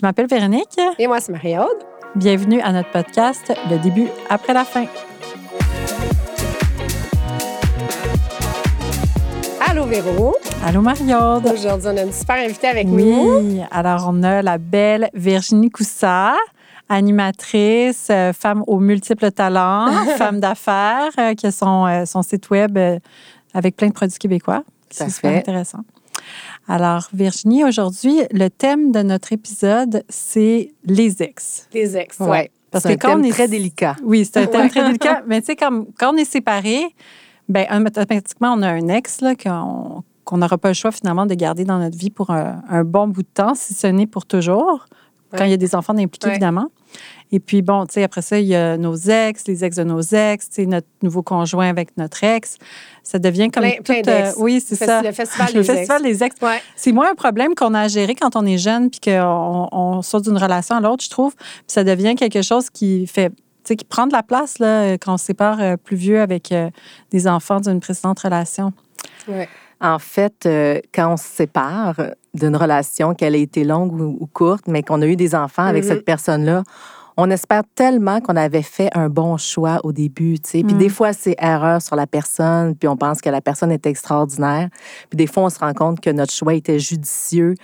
Je m'appelle Véronique. Et moi, c'est Marie-Aude. Bienvenue à notre podcast Le début après la fin. Allô Véro. Allô Marie-Aude. Aujourd'hui, on a une super invitée avec Oui, nous. alors on a la belle Virginie Coussat, animatrice, euh, femme aux multiples talents, femme d'affaires, euh, qui a son, euh, son site web avec plein de produits québécois. C'est super intéressant. Alors, Virginie, aujourd'hui, le thème de notre épisode, c'est les ex. Les ex. Ouais. Parce que un quand on est- très délicat. Oui, c'est un thème très délicat. Mais tu sais, quand on est séparés, ben automatiquement, on a un ex là, qu'on qu'on n'aura pas le choix finalement de garder dans notre vie pour un, un bon bout de temps, si ce n'est pour toujours, quand il y a des enfants impliqués, évidemment. Et puis, bon, tu sais, après ça, il y a nos ex, les ex de nos ex, tu sais, notre nouveau conjoint avec notre ex. Ça devient comme Plein- tout... plein d'ex. oui, c'est Le ça. le festival Le des ex. festival des ex. Ouais. C'est moins un problème qu'on a à gérer quand on est jeune puis qu'on on sort d'une relation à l'autre, je trouve. Puis ça devient quelque chose qui fait, tu sais, qui prend de la place là, quand on se sépare euh, plus vieux avec euh, des enfants d'une précédente relation. Ouais. En fait, euh, quand on se sépare d'une relation, qu'elle a été longue ou, ou courte, mais qu'on a eu des enfants avec Mhm. cette personne-là, on espère tellement qu'on avait fait un bon choix au début, tu sais. Puis Mhm. des fois, c'est erreur sur la personne, puis on pense que la personne est extraordinaire. Puis des fois, on se rend compte que notre choix était judicieux,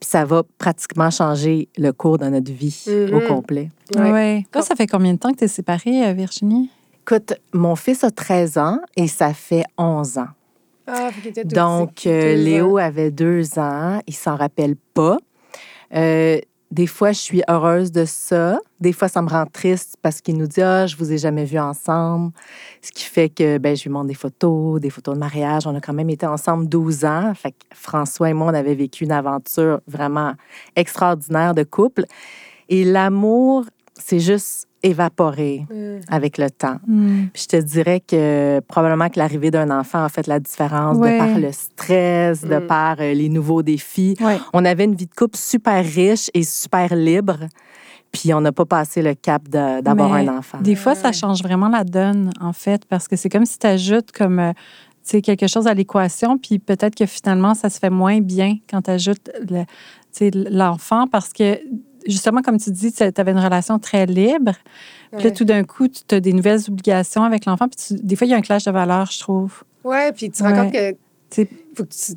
puis ça va pratiquement changer le cours de notre vie au complet. Ouais. Ouais. Toi, ça fait combien de temps que tu es séparée, euh, Virginie? Écoute, mon fils a 13 ans et ça fait 11 ans. Ah, était tout Donc, euh, deux Léo ans. avait deux ans. Il s'en rappelle pas. Euh, des fois, je suis heureuse de ça. Des fois, ça me rend triste parce qu'il nous dit Ah, je vous ai jamais vus ensemble. Ce qui fait que ben, je lui montre des photos, des photos de mariage. On a quand même été ensemble 12 ans. Fait que François et moi, on avait vécu une aventure vraiment extraordinaire de couple. Et l'amour, c'est juste évaporé Mm. avec le temps. Puis je te dirais que probablement que l'arrivée d'un enfant a fait la différence Ouais. de par le stress, de Mm. par euh, les nouveaux défis. Ouais. On avait une vie de couple super riche et super libre, puis on n'a pas passé le cap d'avoir un enfant. Des fois, ça change vraiment la donne, en fait, parce que c'est comme si tu ajoutes comme, euh, tu sais, quelque chose à l'équation, puis peut-être que finalement, ça se fait moins bien quand tu ajoutes le- tu sais, l'enfant, parce que justement, comme tu dis, tu avais une relation très libre. Puis là, tout d'un coup, tu as des nouvelles obligations avec l'enfant. Puis tu- des fois, il y a un clash de valeurs, je trouve. Ouais, puis tu te rends Ouais. compte que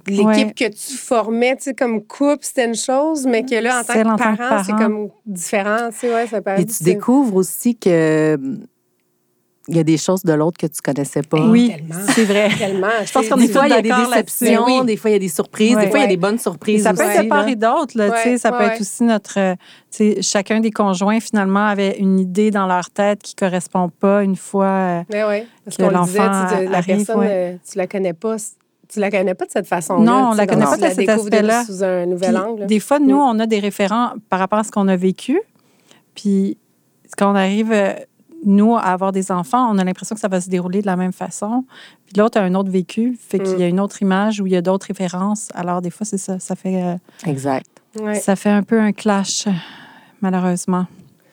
l'équipe Ouais. que tu formais, tu sais, comme couple, c'était une chose, mais que là, en tant que parent, c'est comme différent, tu sais, ouais, ça paraît Puis tu découvres aussi que il y a des choses de l'autre que tu connaissais pas. oui, tellement. c'est vrai. Tellement. Je pense qu'on Des est fois, il y a des déceptions, oui. des fois, il y a des surprises, Ouais. des fois, il y a des bonnes Et surprises ça peut être de part et d'autre. là, tu sais, Ouais, ça peut ouais, être aussi notre. euh, tu sais, chacun des conjoints, finalement, avait une idée dans leur tête qui ne correspond pas une fois. euh, Mais oui, parce que disait, l'enfant la personne, ouais. euh, tu la connais pas, tu la connais pas de cette façon-là. Non, on la connaît pas de cet aspect-là. sous un nouvel Puis, angle. Des fois, nous, on a des référents par rapport à ce qu'on a vécu. Puis quand on arrive, euh, nous, à avoir des enfants, on a l'impression que ça va se dérouler de la même façon. Puis l'autre a un autre vécu, fait qu'il y Mm. a une autre image où il y a d'autres références. Alors, des fois, c'est ça. Ça fait, euh, Exact. Ouais. ça fait un peu un clash, malheureusement.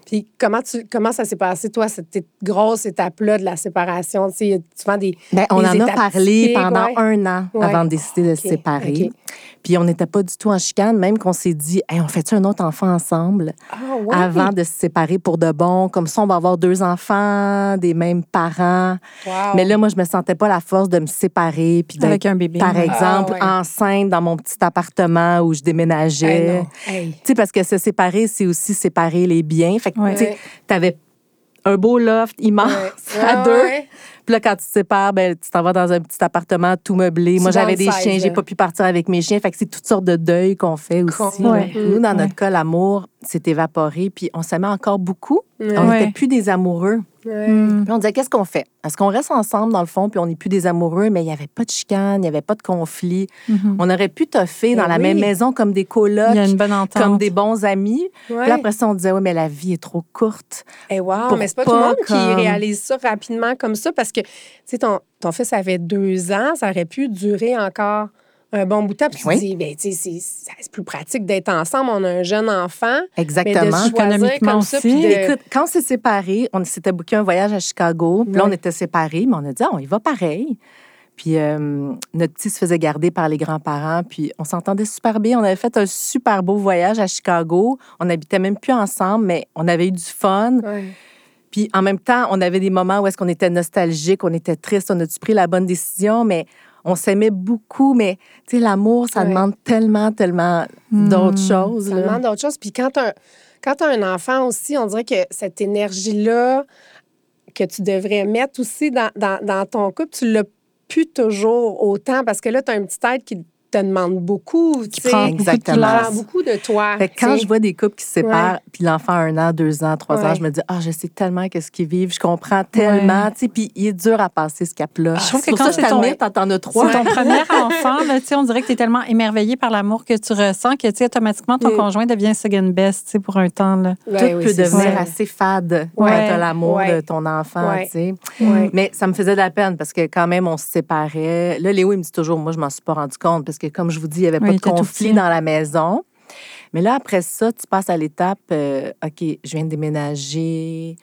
Puis comment, tu, comment ça s'est passé, toi, cette grosse étape-là de la séparation? Tu sais, il y a souvent des. Ben, on en a parlé pendant ouais. un an Ouais. avant de décider de se séparer. Puis on n'était pas du tout en chicane, même qu'on s'est dit, hey, on fait-tu un autre enfant ensemble Ah, ouais. avant de se séparer pour de bon? Comme ça, on va avoir deux enfants, des mêmes parents. Wow. Mais là, moi, je me sentais pas la force de me séparer. Puis Avec un bébé. par exemple, Ah, ouais. enceinte dans mon petit appartement où je déménageais. Hey. Tu sais, parce que se séparer, c'est aussi séparer les biens. Fait que, Ouais. tu sais, t'avais un beau loft immense Ouais. à deux. Puis là, quand tu te sépares, ben, tu t'en vas dans un petit appartement tout meublé. Moi, j'avais des chiens, j'ai pas pu partir avec mes chiens. Fait que c'est toutes sortes de deuils qu'on fait aussi. Ouais. Nous, dans Ouais. notre cas, l'amour s'est évaporé, puis on s'aimait encore beaucoup. Ouais. On n'était plus des amoureux. Ouais. Mm. Puis on disait, qu'est-ce qu'on fait? Est-ce qu'on reste ensemble, dans le fond, puis on n'est plus des amoureux, mais il n'y avait pas de chicane, il n'y avait pas de conflit? Mhm. On aurait pu toffer dans la même maison comme des colocs, comme des bons amis. Ouais. Puis là, après ça, on disait, oui, mais la vie est trop courte. Eh wow, Pour mais c'est pas, pas tout le monde qui réalise ça rapidement comme ça parce que, tu sais, ton, ton fils avait deux ans, ça aurait pu durer encore un bon bout de temps. Puis tu Oui. dis, ben, tu sais, c'est- c'est plus pratique d'être ensemble. On a un jeune enfant. Exactement. Mais de choisir Économiquement comme ça, aussi. puis de- Écoute, quand on s'est séparés, on s'était booké un voyage à Chicago. Puis là, on était séparés, mais on a dit, ah, on y va pareil. Puis euh, notre petit se faisait garder par les grands-parents. Puis on s'entendait super bien. On avait fait un super beau voyage à Chicago. On n'habitait même plus ensemble, mais on avait eu du fun. Puis en même temps, on avait des moments où est-ce qu'on était nostalgique, on était triste, on a-tu pris la bonne décision, mais on s'aimait beaucoup. Mais tu sais, l'amour, ça Ouais. demande tellement, tellement d'autres choses. Ça là. demande d'autres choses. Puis quand tu as, un enfant aussi, on dirait que cette énergie-là que tu devrais mettre aussi dans, dans, dans ton couple, tu l'as plus toujours autant parce que là, tu as un petit être qui te demande beaucoup. Qui tu sais, prend beaucoup de Exactement. prend beaucoup de toi. Fait que quand je vois des couples qui se séparent, Ouais. puis l'enfant a un an, deux ans, trois ans, je me dis, ah, je sais tellement qu'est-ce qu'ils vivent, je comprends tellement, tu sais, puis il est dur à passer ce cap-là. Je trouve que Pour quand ça, je c'est ton- t'admire, t'en- as trois. C'est ton premier enfant, là, tu sais, on dirait que tu es tellement émerveillé par l'amour que tu ressens que tu sais, automatiquement ton Mm. conjoint devient second best tu sais, pour un temps. Là. Tout oui, peut devenir ça. assez fade Ouais. quand t'as l'amour Ouais. de ton enfant, Ouais. tu sais. Mais ça me faisait de la peine parce que quand même, on se séparait. Là, Léo, il me dit toujours, moi, je m'en suis pas rendu compte parce que, comme je vous dis, il n'y avait Oui, pas de conflit dans la maison. Mais là, après ça, tu passes à l'étape, euh, OK, je viens de déménager.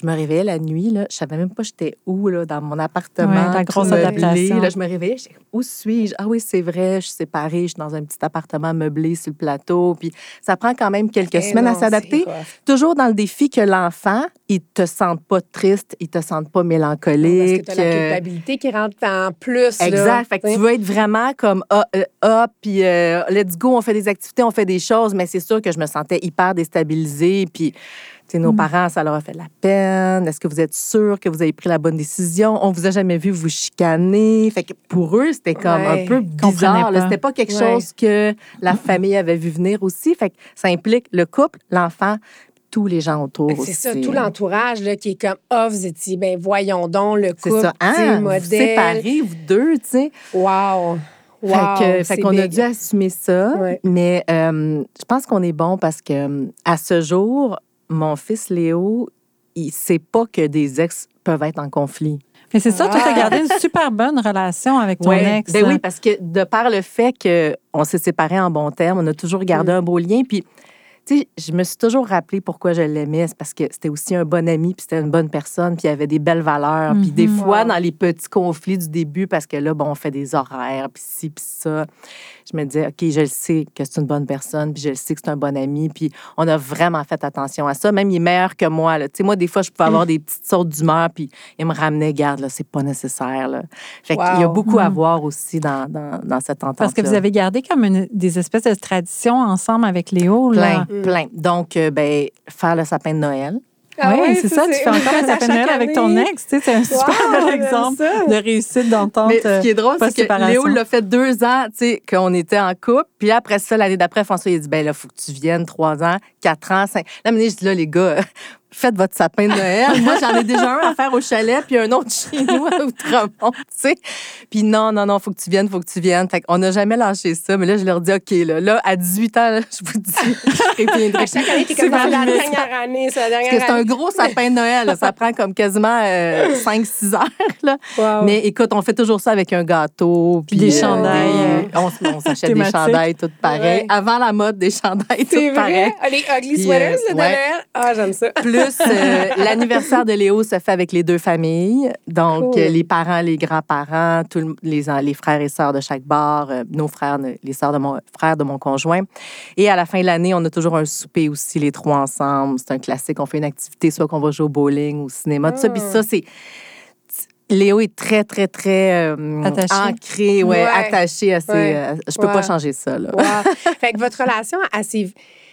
Je me réveillais la nuit, là. Je savais même pas j'étais où, là, dans mon appartement. Ouais, la grosse adaptation. Là, je me réveillais, j'étais, où suis-je? Ah oui, c'est vrai, je suis séparée, je suis dans un petit appartement meublé sur le plateau. Puis ça prend quand même quelques Eh semaines à s'adapter toujours dans le défi que l'enfant, il te sente pas triste, il te sente pas Parce mélancolique. que tu as la euh, culpabilité qui rentre en plus. là, Exact. Fait que tu veux être vraiment comme ah, euh, ah, puis euh, let's go, on fait des activités, on fait des choses, mais c'est sûr que je me sentais hyper déstabilisée. Puis, nos parents, ça leur a fait de la peine. Est-ce que vous êtes sûr que vous avez pris la bonne décision? On vous a jamais vu vous chicaner. Fait que pour eux, c'était comme Ouais. un peu bizarre. C'était pas quelque Ouais. chose que la famille avait vu venir aussi. Fait que ça implique le couple, l'enfant, tous les gens autour. C'est ça, tout l'entourage qui est comme, ah, vous étiez, ben voyons donc, le C'est couple, ça. tu sais, Hein? Vous séparez, vous deux, tu sais. Wow. Wow. fait c'est qu'on a dû assumer ça. Ouais. Mais euh, je pense qu'on est bon parce que à ce jour, mon fils Léo, il sait pas que des ex peuvent être en conflit. Mais c'est ça, toi, tu as gardé une super bonne relation avec ton Ouais. ex. Ben là. oui, parce que de par le fait qu'on s'est séparés en bons termes, on a toujours gardé Mm. un beau lien. Puis, tu sais, je me suis toujours rappelé pourquoi je l'aimais. C'est parce que c'était aussi un bon ami, puis c'était une bonne personne, puis il avait des belles valeurs. Puis des Mhm. fois, Wow. dans les petits conflits du début, parce que là, bon, on fait des horaires, puis ci, puis ça, je me disais, OK, je le sais que c'est une bonne personne, puis je le sais que c'est un bon ami, puis on a vraiment fait attention à ça. Même, il est meilleur que moi. Tu sais, moi, des fois, je pouvais avoir des petites sautes d'humeur, puis il me ramenait, garde, là, c'est pas nécessaire. Là. Fait qu'il y a beaucoup à Mhm. voir aussi dans, dans, dans cette entente Parce que vous avez gardé comme une- des espèces de traditions ensemble avec Léo. Là. Plein, plein. Donc, euh, ben, faire le sapin de Noël. Ah oui, ouais, c'est ça, tu fais encore un sapin de Noël avec ton ex. Tu sais, c'est un super Wow, exemple ça. de réussite d'entente. Mais ce qui est drôle, c'est que. Léo l'a fait deux ans, tu sais, qu'on était en couple. Puis après ça, l'année d'après, François, il a dit, ben là, faut que tu viennes trois ans, quatre ans, cinq. Là, mais je dis, là, les gars, faites votre sapin de Noël. Moi, j'en ai déjà un à faire au chalet, puis un autre chez nous à Outremont, tu sais. Puis non, non, non, faut que tu viennes, faut que tu viennes. Fait qu'on n'a jamais lâché ça. Mais là, je leur dis, OK, là, là à 18 ans, là, je vous dis, je reviendrai À chaque année, t'es C'est comme la dernière année, c'est la Parce dernière que c'est un gros sapin de Noël. là. Ça prend comme quasiment 5-6 heures. Là. Wow. Mais écoute, on fait toujours ça avec un gâteau. Puis des euh, chandails, des- On, s'achète des chandails toutes pareilles. Ouais. Avant la mode des chandails toutes pareilles. vrai. Ah, les ugly Puis, sweaters euh, de ouais. Noël. Ah, j'aime ça. Plus euh, l'anniversaire de Léo se fait avec les deux familles. Donc, Cool. euh, les parents, les grands-parents, le- les, frères et sœurs de chaque bar, euh, nos frères, les sœurs de mon frère de mon conjoint. Et à la fin de l'année, on a toujours un souper aussi, les trois ensemble. C'est un classique. On fait une activité, soit qu'on va jouer au bowling, au cinéma, tout ça. Puis Ah. ça, c'est. Léo est très, très, très euh, Attaché. ancré, ouais, Ouais. attaché à ses. Ouais. euh, je peux Ouais. pas changer ça, là. Wow. fait que votre relation, assez,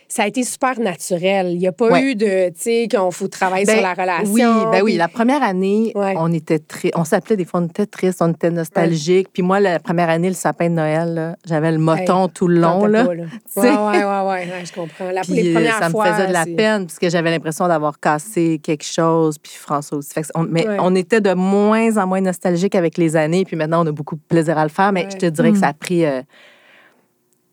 ça a été super naturel. Il n'y a pas Ouais. eu de, tu sais, qu'on faut travailler Ben, sur la relation. Oui, ben oui. La première année, Ouais. on était très, on s'appelait des fois, on était triste, on était nostalgique. Puis moi, la première année, le sapin de Noël, j'avais le moton tout le long, là. pas, là. sais. Ouais, ouais, ouais, ouais, ouais, je comprends. La, Puis les euh, premières ça me fois, faisait de la peine parce que j'avais l'impression d'avoir cassé quelque chose. Puis François aussi. Fait que on- mais Ouais. on était de moins en moins nostalgique avec les années. Puis maintenant, on a beaucoup de plaisir à le faire. Mais Ouais. je te dirais que Mm. ça a pris euh,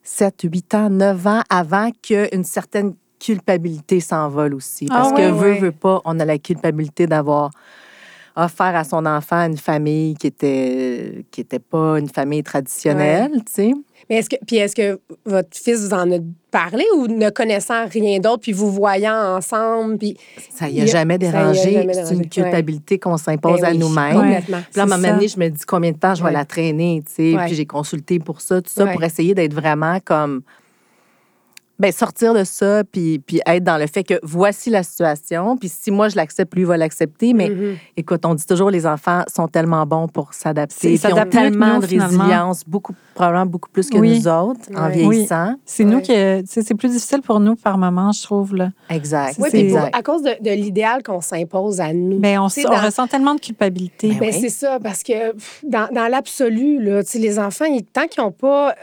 7, 8 ans, 9 ans avant qu'une certaine culpabilité s'envole aussi. Ah Parce que ouais, veut, veut pas, on a la culpabilité d'avoir offert à son enfant une famille qui était, qui était pas une famille traditionnelle, tu sais. Mais est-ce que, puis est-ce que votre fils vous en a parlé ou ne connaissant rien d'autre, puis vous voyant ensemble, puis... Ça y a Il jamais dérangé. C'est une culpabilité qu'on s'impose Ben à oui, nous-mêmes. Complètement. Puis là, à un moment donné, je me dis combien de temps je vais Ouais. la traîner, tu sais? Ouais. Puis j'ai consulté pour ça, tout ça, Ouais. pour essayer d'être vraiment comme. Ben, sortir de ça, puis, puis être dans le fait que voici la situation, puis si moi je l'accepte, lui va l'accepter. Mais Mhm. écoute, on dit toujours les enfants sont tellement bons pour s'adapter. Ils ont tellement nous, de résilience, beaucoup, probablement beaucoup plus que Oui. nous autres en vieillissant. C'est nous qui. C'est plus difficile pour nous par moment, je trouve. Là. Exact. Oui, puis pour- à cause de, de l'idéal qu'on s'impose à nous. Ben, on, on dans- ressent tellement de culpabilité. Ben Ben, oui. c'est ça, parce que pff, dans, dans l'absolu, là, tu sais, les enfants, ils- tant qu'ils n'ont pas, euh,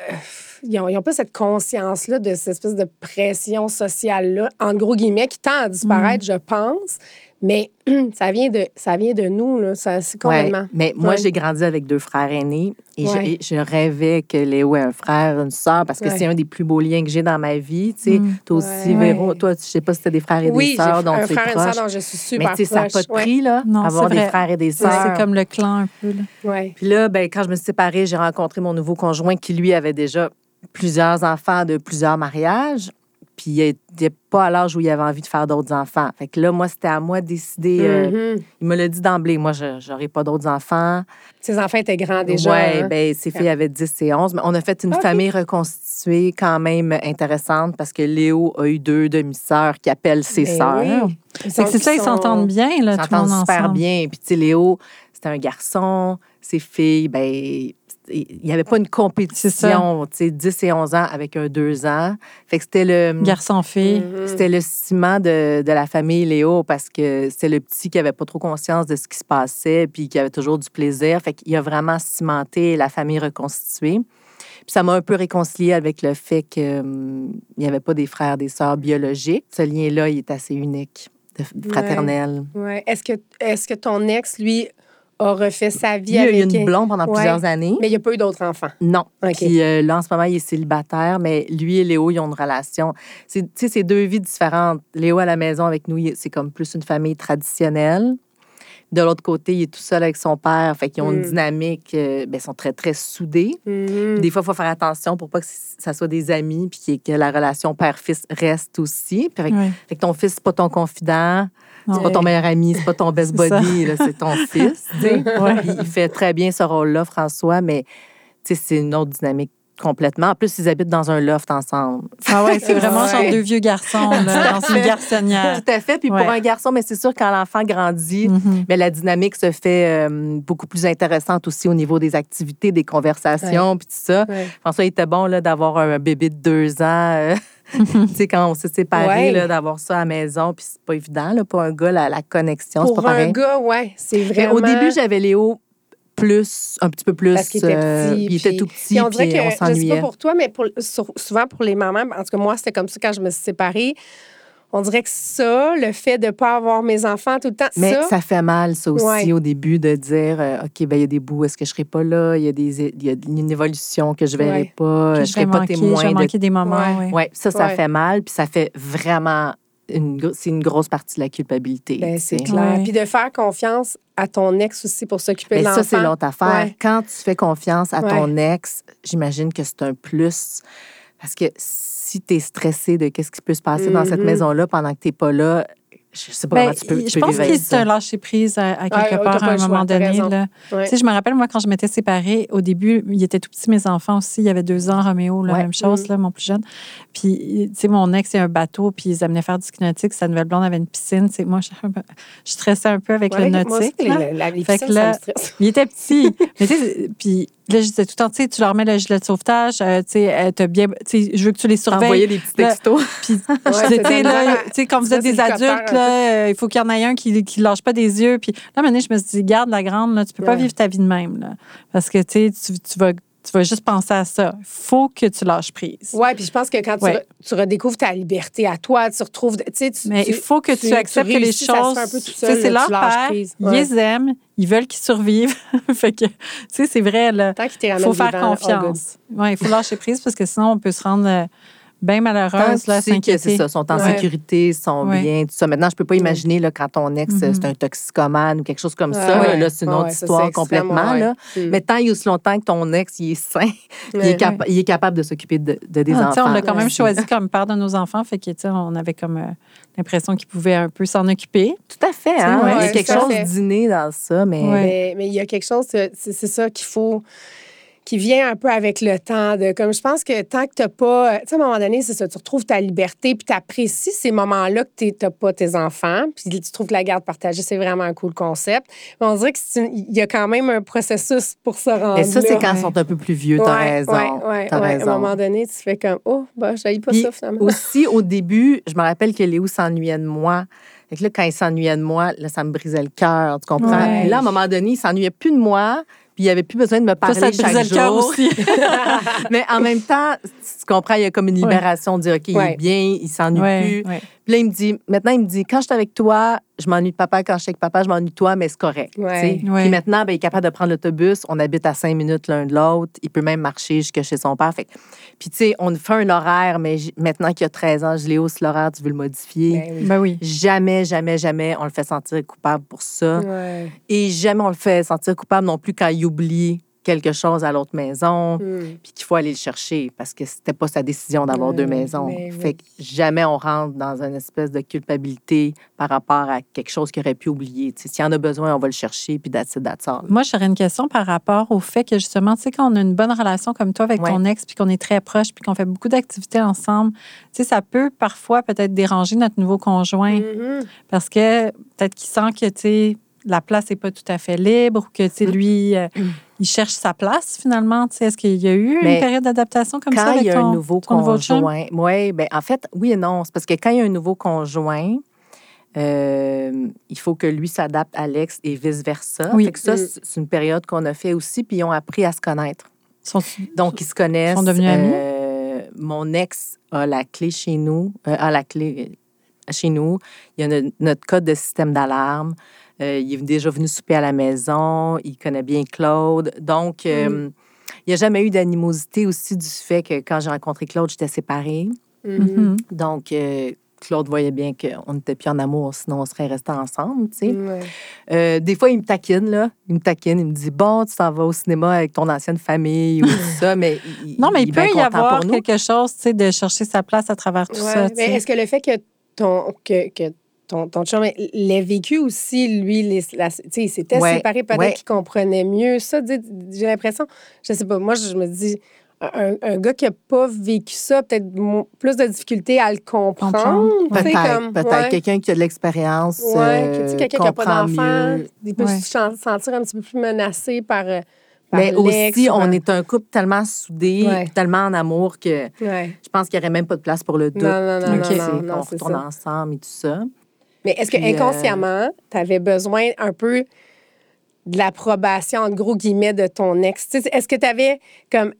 ils ont, ils ont pas cette conscience-là de cette espèce de pression sociale-là, en gros guillemets, qui tend à disparaître, je pense. Mais ça vient de, ça vient de nous, là, ça, c'est Ouais, complètement. mais moi, Ouais. j'ai grandi avec deux frères aînés et je- Ouais. et je, rêvais que Léo ait un frère, une sœur, parce que Ouais. c'est un des plus beaux liens que j'ai dans ma vie. Tu sais, Mm. toi aussi, Ouais. Véro, toi, je sais pas si tu as des frères et Oui, des sœurs dont un tu es frère et une sœur proche. dont je suis Mais super tu sais, ça n'a pas de prix, là, Non, avoir des frères et des C'est sœurs. c'est comme le clan un peu. Là. Ouais. Ouais. Puis là, ben, quand je me suis séparée, j'ai rencontré mon nouveau conjoint qui, lui, avait déjà plusieurs enfants de plusieurs mariages. Puis il n'était pas à l'âge où il avait envie de faire d'autres enfants. Fait que là, moi, c'était à moi de décider. euh, Mhm. il me l'a dit d'emblée. Moi, je n'aurai pas d'autres enfants. Ses enfants étaient grands déjà. Oui, hein? ben, ses filles avaient 10 et 11. Mais on a fait une famille reconstituée quand même intéressante parce que Léo a eu deux demi-sœurs qui appellent ses Ben sœurs. oui. C'est que sont- c'est ça, ils sont- s'entendent bien, là, Ils tout le monde s'entendent super ensemble. bien. Puis, tu sais, Léo, c'était un garçon. Ses filles, ben, il n'y avait pas une compétition, tu sais, 10 et 11 ans avec un 2 ans. Fait que c'était le... Garçon-fille. Mhm. C'était le ciment de, de la famille Léo parce que c'était le petit qui avait pas trop conscience de ce qui se passait puis qui avait toujours du plaisir. Fait qu'il a vraiment cimenté la famille reconstituée. Puis ça m'a un peu réconciliée avec le fait qu'il n'y avait pas des frères, des sœurs biologiques. Ce lien-là, il est assez unique, de- Ouais. fraternel. Ouais. Est-ce que, est que ton ex, lui, a refait sa vie Il a eu avec... une blonde pendant Ouais. plusieurs années. Mais il n'y a pas eu d'autres enfants. Non. OK. Puis euh, là, en ce moment, il est célibataire, mais lui et Léo, ils ont une relation. C'est, tu sais, c'est deux vies différentes. Léo à la maison avec nous, il- c'est comme plus une famille traditionnelle. De l'autre côté, il est tout seul avec son père. Fait qu'ils ont une Mm. dynamique, euh, ben, ils sont très, très soudés. Mhm. Des fois, il faut faire attention pour pas que ça soit des amis, puis que la relation père-fils reste aussi. Puis Fait, fait que ton fils, c'est pas ton confident, c'est pas ton meilleur ami, c'est pas ton best buddy, c'est ton fils. Puis il fait très bien ce rôle-là, François, mais c'est une autre dynamique complètement. En plus, ils habitent dans un loft ensemble. Ah ouais, c'est vraiment Ouais. genre deux vieux garçons là, dans une garçonnière. Tout à fait. Puis Ouais. pour un garçon, mais c'est sûr, quand l'enfant grandit, Mhm. mais la dynamique se fait euh, beaucoup plus intéressante aussi au niveau des activités, des conversations, puis tout ça. François, il était bon là, d'avoir un bébé de deux ans. euh, tu sais, quand on s'est séparés, Ouais. d'avoir ça à la maison, puis c'est pas évident, là, pour un gars, la, la connexion, c'est Pour pas un pareil. gars, ouais, c'est vraiment... au début, j'avais Léo plus, un petit peu plus. Parce qu'il était euh, petit. il était puis- tout petit, puis on dirait puis que, on je sais pas pour toi, mais pour, souvent pour les mamans, en tout cas, moi, c'était comme ça quand je me suis séparée. On dirait que ça, le fait de ne pas avoir mes enfants tout le temps, Mais ça, ça, fait mal, ça aussi, Ouais. au début, de dire euh, OK, ben il y a des bouts, est-ce que je serai pas là? Il y a, des, il y a une évolution que je verrai Ouais. pas, Que je je serai pas témoin de. manquer des moments. Ouais. ouais. Ouais, ça, ça Ouais. fait mal, puis ça fait vraiment. Une, c'est une grosse partie de la culpabilité. ben, c'est clair. Ouais. Puis de faire confiance à ton ex aussi pour s'occuper Mais de ça, l'enfant. c'est l'autre affaire. Ouais. Quand tu fais confiance à Ouais. ton ex, j'imagine que c'est un plus. Parce que si tu es stressé de qu'est-ce qui peut se passer dans cette Mhm. maison-là pendant que tu n'es pas là, je sais pas Ben, comment tu peux, tu je peux pense que avec c'est un lâcher-prise à, à quelque Ouais, part à un choix, moment donné. raison. Là. Ouais. Tu sais, je me rappelle, moi, quand je m'étais séparée, au début, il était tout petit, mes enfants aussi. Il y avait deux ans, Roméo, la Ouais. même chose, Mm. là, mon plus jeune. Puis, tu sais, mon ex, il y a un bateau, puis ils amenaient faire du ski nautique. Sa nouvelle blonde avait une piscine. Tu sais, moi, je, je stressais un peu avec Ouais, le moi aussi, nautique. là. les, la, les Fait que piscines, là- ça me stresse. Il était petit. Mais tu sais, puis là, je disais tout le temps, tu sais, tu leur mets le gilet de sauvetage, euh, tu sais, euh, bien, tu sais, je veux que tu les surveilles. Envoyer des petits textos. Puis, Ouais, je disais, c'est tu sais, de là, la- tu sais, quand vous êtes des c'est adultes, là, euh, il faut qu'il y en ait un qui, qui lâche pas des yeux. Puis là, maintenant, je me suis dit, garde la grande, là, tu peux pas vivre ta vie de même, là. Parce que, tu tu, vas, tu vas juste penser à ça. Il faut que tu lâches prise. Ouais, puis je pense que quand tu, Ouais. re- tu redécouvres ta liberté à toi, tu retrouves. Tu Mais il faut que tu, acceptes que les choses. c'est leur père. prise. Ils Ouais. aiment. Ils veulent qu'ils survivent. fait que, tu sais, c'est vrai, Il faut faire vivant, good. confiance. Ouais, il faut lâcher prise parce que sinon, on peut se rendre. euh, bien Tant malheureuses, que là, tu sais que c'est ça, sont en Ouais. sécurité, sont Ouais. bien, tout ça. Maintenant, je peux pas imaginer là, quand ton ex, Mhm. c'est un toxicomane ou quelque chose comme Ouais. ça. là, Là, c'est une Ouais, autre histoire complètement. Là. Mm. Mais tant il y a aussi longtemps que ton ex, il est sain, il, est capa- il est capable de s'occuper de, de des Ah, enfants. on l'a quand même choisi comme père de nos enfants, fait que, on avait comme euh, l'impression qu'il pouvait un peu s'en occuper. Tout à fait. Hein? Ouais, il y a quelque chose d'inné dans ça, mais Ouais. Mais mais il y a quelque chose, c'est c'est ça qu'il faut qui vient un peu avec le temps. De, comme je pense que tant que tu n'as pas. Tu sais, à un moment donné, c'est ça, tu retrouves ta liberté, puis tu apprécies ces moments-là que tu n'as pas tes enfants, puis tu trouves que la garde partagée, c'est vraiment un cool concept. Mais on dirait qu'il y a quand même un processus pour se rendre. Mais ça, c'est quand ils sont un peu plus vieux, t'as Ouais, raison. ouais, ouais. raison. À un moment donné, tu fais comme, oh, bah, je pas Puis ça finalement. Aussi, au début, je me rappelle que Léo s'ennuyait de moi. Fait que là, quand il s'ennuyait de moi, là, ça me brisait le cœur, tu comprends? Là, à un moment donné, il s'ennuyait plus de moi, puis il avait plus besoin de me parler ça te chaque brisait le jour. aussi. Mais en même temps, tu comprends, il y a comme une libération de dire, OK, il est bien, il s'ennuie Ouais, plus. Puis là, il me dit, maintenant, il me dit, quand je suis avec toi, je m'ennuie de papa. Quand je suis avec papa, je m'ennuie de toi, mais c'est correct. Ouais. Ouais. Puis maintenant, ben, il est capable de prendre l'autobus. On habite à cinq minutes l'un de l'autre. Il peut même marcher jusque chez son père. Fait Puis, tu sais, on fait un horaire, mais maintenant qu'il a 13 ans, je l'ai hausse l'horaire, tu veux le modifier. Ben oui. Ben oui. Jamais, jamais, jamais, on le fait sentir coupable pour ça. Ouais. Et jamais on le fait sentir coupable non plus quand il oublie quelque chose à l'autre maison Mm. puis qu'il faut aller le chercher parce que c'était pas sa décision d'avoir deux maisons. mais oui. Fait que jamais on rentre dans une espèce de culpabilité par rapport à quelque chose qu'il aurait pu oublier. Tu sais, S'il y en a besoin, on va le chercher, puis that's it, that's all. Moi, j'aurais une question par rapport au fait que justement, tu sais, quand on a une bonne relation comme toi avec Ouais. ton ex, puis qu'on est très proche, puis qu'on fait beaucoup d'activités ensemble, tu sais, ça peut parfois peut-être déranger notre nouveau conjoint Mhm. parce que peut-être qu'il sent que, tu sais, la place n'est pas tout à fait libre ou que, tu sais, Mm. lui, euh, il cherche sa place finalement. Tu sais, est-ce qu'il y a eu Mais une période d'adaptation comme ça Quand avec il y a ton, un nouveau conjoint, oui, ben en fait, oui et non. C'est parce que quand il y a un nouveau conjoint, euh, il faut que lui s'adapte à l'ex et vice-versa. Oui. Que ça, Mm. c'est une période qu'on a fait aussi, puis ils ont appris à se connaître. Sont- Donc, ils se connaissent. sont devenus amis? Euh, mon ex a la clé chez nous, euh, a la clé euh, chez nous. Il y a no- notre code de système d'alarme. Euh, il est déjà venu souper à la maison. Il connaît bien Claude. Donc, euh, il n'y a jamais eu d'animosité aussi du fait que quand j'ai rencontré Claude, j'étais séparée. Mhm. Mhm. Donc, euh, Claude voyait bien qu'on n'était plus en amour, sinon on serait restés ensemble, tu sais. Ouais. Euh, des fois, il me taquine, là. Il me taquine, il me dit Bon, tu t'en vas au cinéma avec ton ancienne famille ou tout ça, mais. Il, Non, mais il, peut y avoir quelque chose, tu sais, de chercher sa place à travers tout Ouais, ça. est-ce que le fait que ton, que, que ton, ton chum l'ait vécu aussi, lui, les, la- il s'était Ouais, séparé, peut-être ouais. qu'il comprenait mieux ça. J'ai l'impression, je sais pas, moi, je me dis, un, un gars qui n'a pas vécu ça, peut-être plus de difficulté à le comprendre. Peut-être, peut-être. ouais. Quelqu'un qui a de l'expérience. Tu euh, quelqu'un qui n'a pas d'enfant, il peut se sentir un petit peu plus menacé par, euh, par Mais aussi, on est un couple tellement soudé, Ouais. tellement en amour que Ouais. je pense qu'il n'y aurait même pas de place pour le doute. Non, non, non, non, non, non, c'est retourne ensemble et tout ça. Mais est-ce que Puis, euh, inconsciemment, tu avais besoin un peu de l'approbation, en gros guillemets, de ton ex? Est-ce que tu avais comme.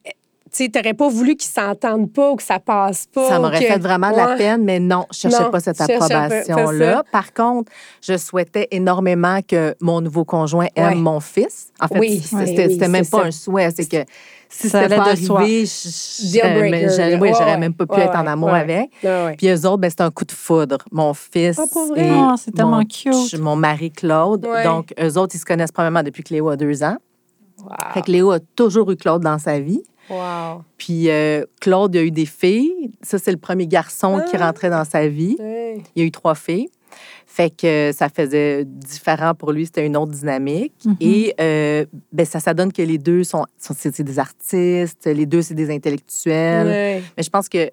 Tu n'aurais pas voulu qu'ils s'entendent pas ou que ça passe pas? Ça m'aurait que- fait vraiment de la peine, mais non, je cherchais Non, pas cette c'est approbation-là. Par contre, je souhaitais énormément que mon nouveau conjoint aime Ouais. mon fils. En fait, Oui, c'était oui, même c'est pas ça. un souhait, c'est que si Ça c'était allait pas arrivé, je- je- Deal j'aurais- oui, Ouais, même pas pu Ouais, être en amour ouais. avec. Ouais. Puis eux autres, ben, c'était un coup de foudre. Mon fils Ah, pour vrai? et Ah, c'est tellement mon, cute. mon mari Claude. Ouais. Donc, eux autres, ils se connaissent probablement depuis que Léo a deux ans. Wow. Fait que Léo a toujours eu Claude dans sa vie. Wow. Puis euh, Claude, il a eu des filles. Ça, c'est le premier garçon qui Ah. rentrait dans sa vie. Il y a eu trois filles. Fait que ça faisait différent pour lui, c'était une autre dynamique. Mhm. Et euh, ben, ça, ça donne que les deux sont, sont c'est c'est des artistes, les deux, c'est des intellectuels. Mais je pense que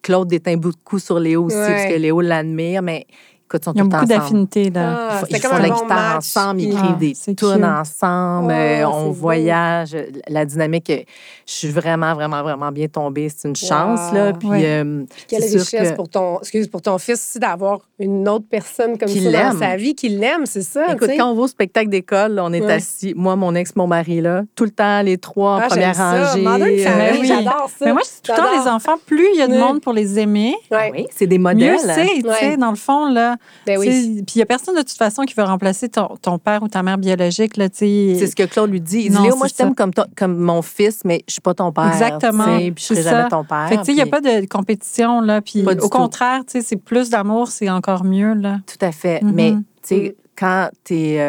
Claude déteint beaucoup sur Léo aussi, Ouais. parce que Léo l'admire, mais écoute, sont Ils ont beaucoup d'affinités. là. Ah, Ils font- comme la bon guitare match, ensemble, ils puis- écrivent Ah, des c'est tunes ensemble, Ah, euh, c'est on beau. voyage. La dynamique, euh, je suis vraiment, vraiment, vraiment bien tombée. C'est une chance, là. Wow. Puis, Ouais. euh, Quelle c'est sûr richesse que- pour ton, excuse, pour ton fils aussi d'avoir une autre personne comme Qui ça dans sa vie, qui l'aime, c'est ça. Écoute, quand on va au spectacle d'école, on est Ouais. assis, moi, mon ex, mon mari, là, tout le temps, les trois en Ah, première rangée. Euh, oui. j'adore ça. Mais moi, je tout le temps, les enfants, plus il y a de monde pour les aimer. Oui, c'est des mieux modèles. c'est, tu sais, Ouais. dans le fond, là. Ben oui. Puis il n'y a personne de toute façon qui veut remplacer ton, ton père ou ta mère biologique. Là. C'est ce que Claude lui dit. Il dit Non, Léo, moi, je t'aime comme, ton- comme mon fils, mais je suis pas ton père. Exactement. Puis je serai C'est jamais ton père. Fait que, tu sais, il n'y a pas de compétition, là. Puis au contraire, c'est plus d'amour, c'est encore mieux, là. Tout à fait. Mhm. Mais, Mhm. quand tu es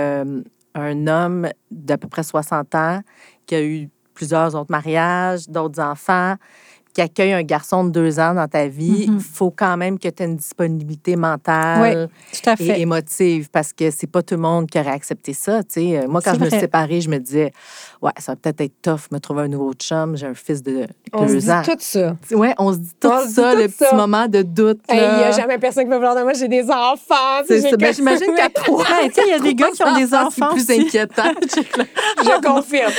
un homme d'à peu près 60 ans qui a eu plusieurs autres mariages, d'autres enfants, qui accueille un garçon de deux ans dans ta vie, il Mhm. faut quand même que tu aies une disponibilité mentale Tout à et émotive parce que c'est pas tout le monde qui aurait accepté ça. tu sais. Euh, Moi, quand je me suis séparée, je me disais, ouais, ça va peut-être être tough me trouver un nouveau chum. J'ai un fils de On se deux dit ans. tout ça. Ouais, on se dit tout On se dit ça, tout le ça. petit moment de doute. Hey, Il n'y là. a jamais personne qui va vouloir de moi, j'ai des enfants. ça. Ben, que- J'imagine qu'à trois, Ouais, tu sais, il y a des gars qui ont des enfants, C'est plus inquiétant. Je confirme.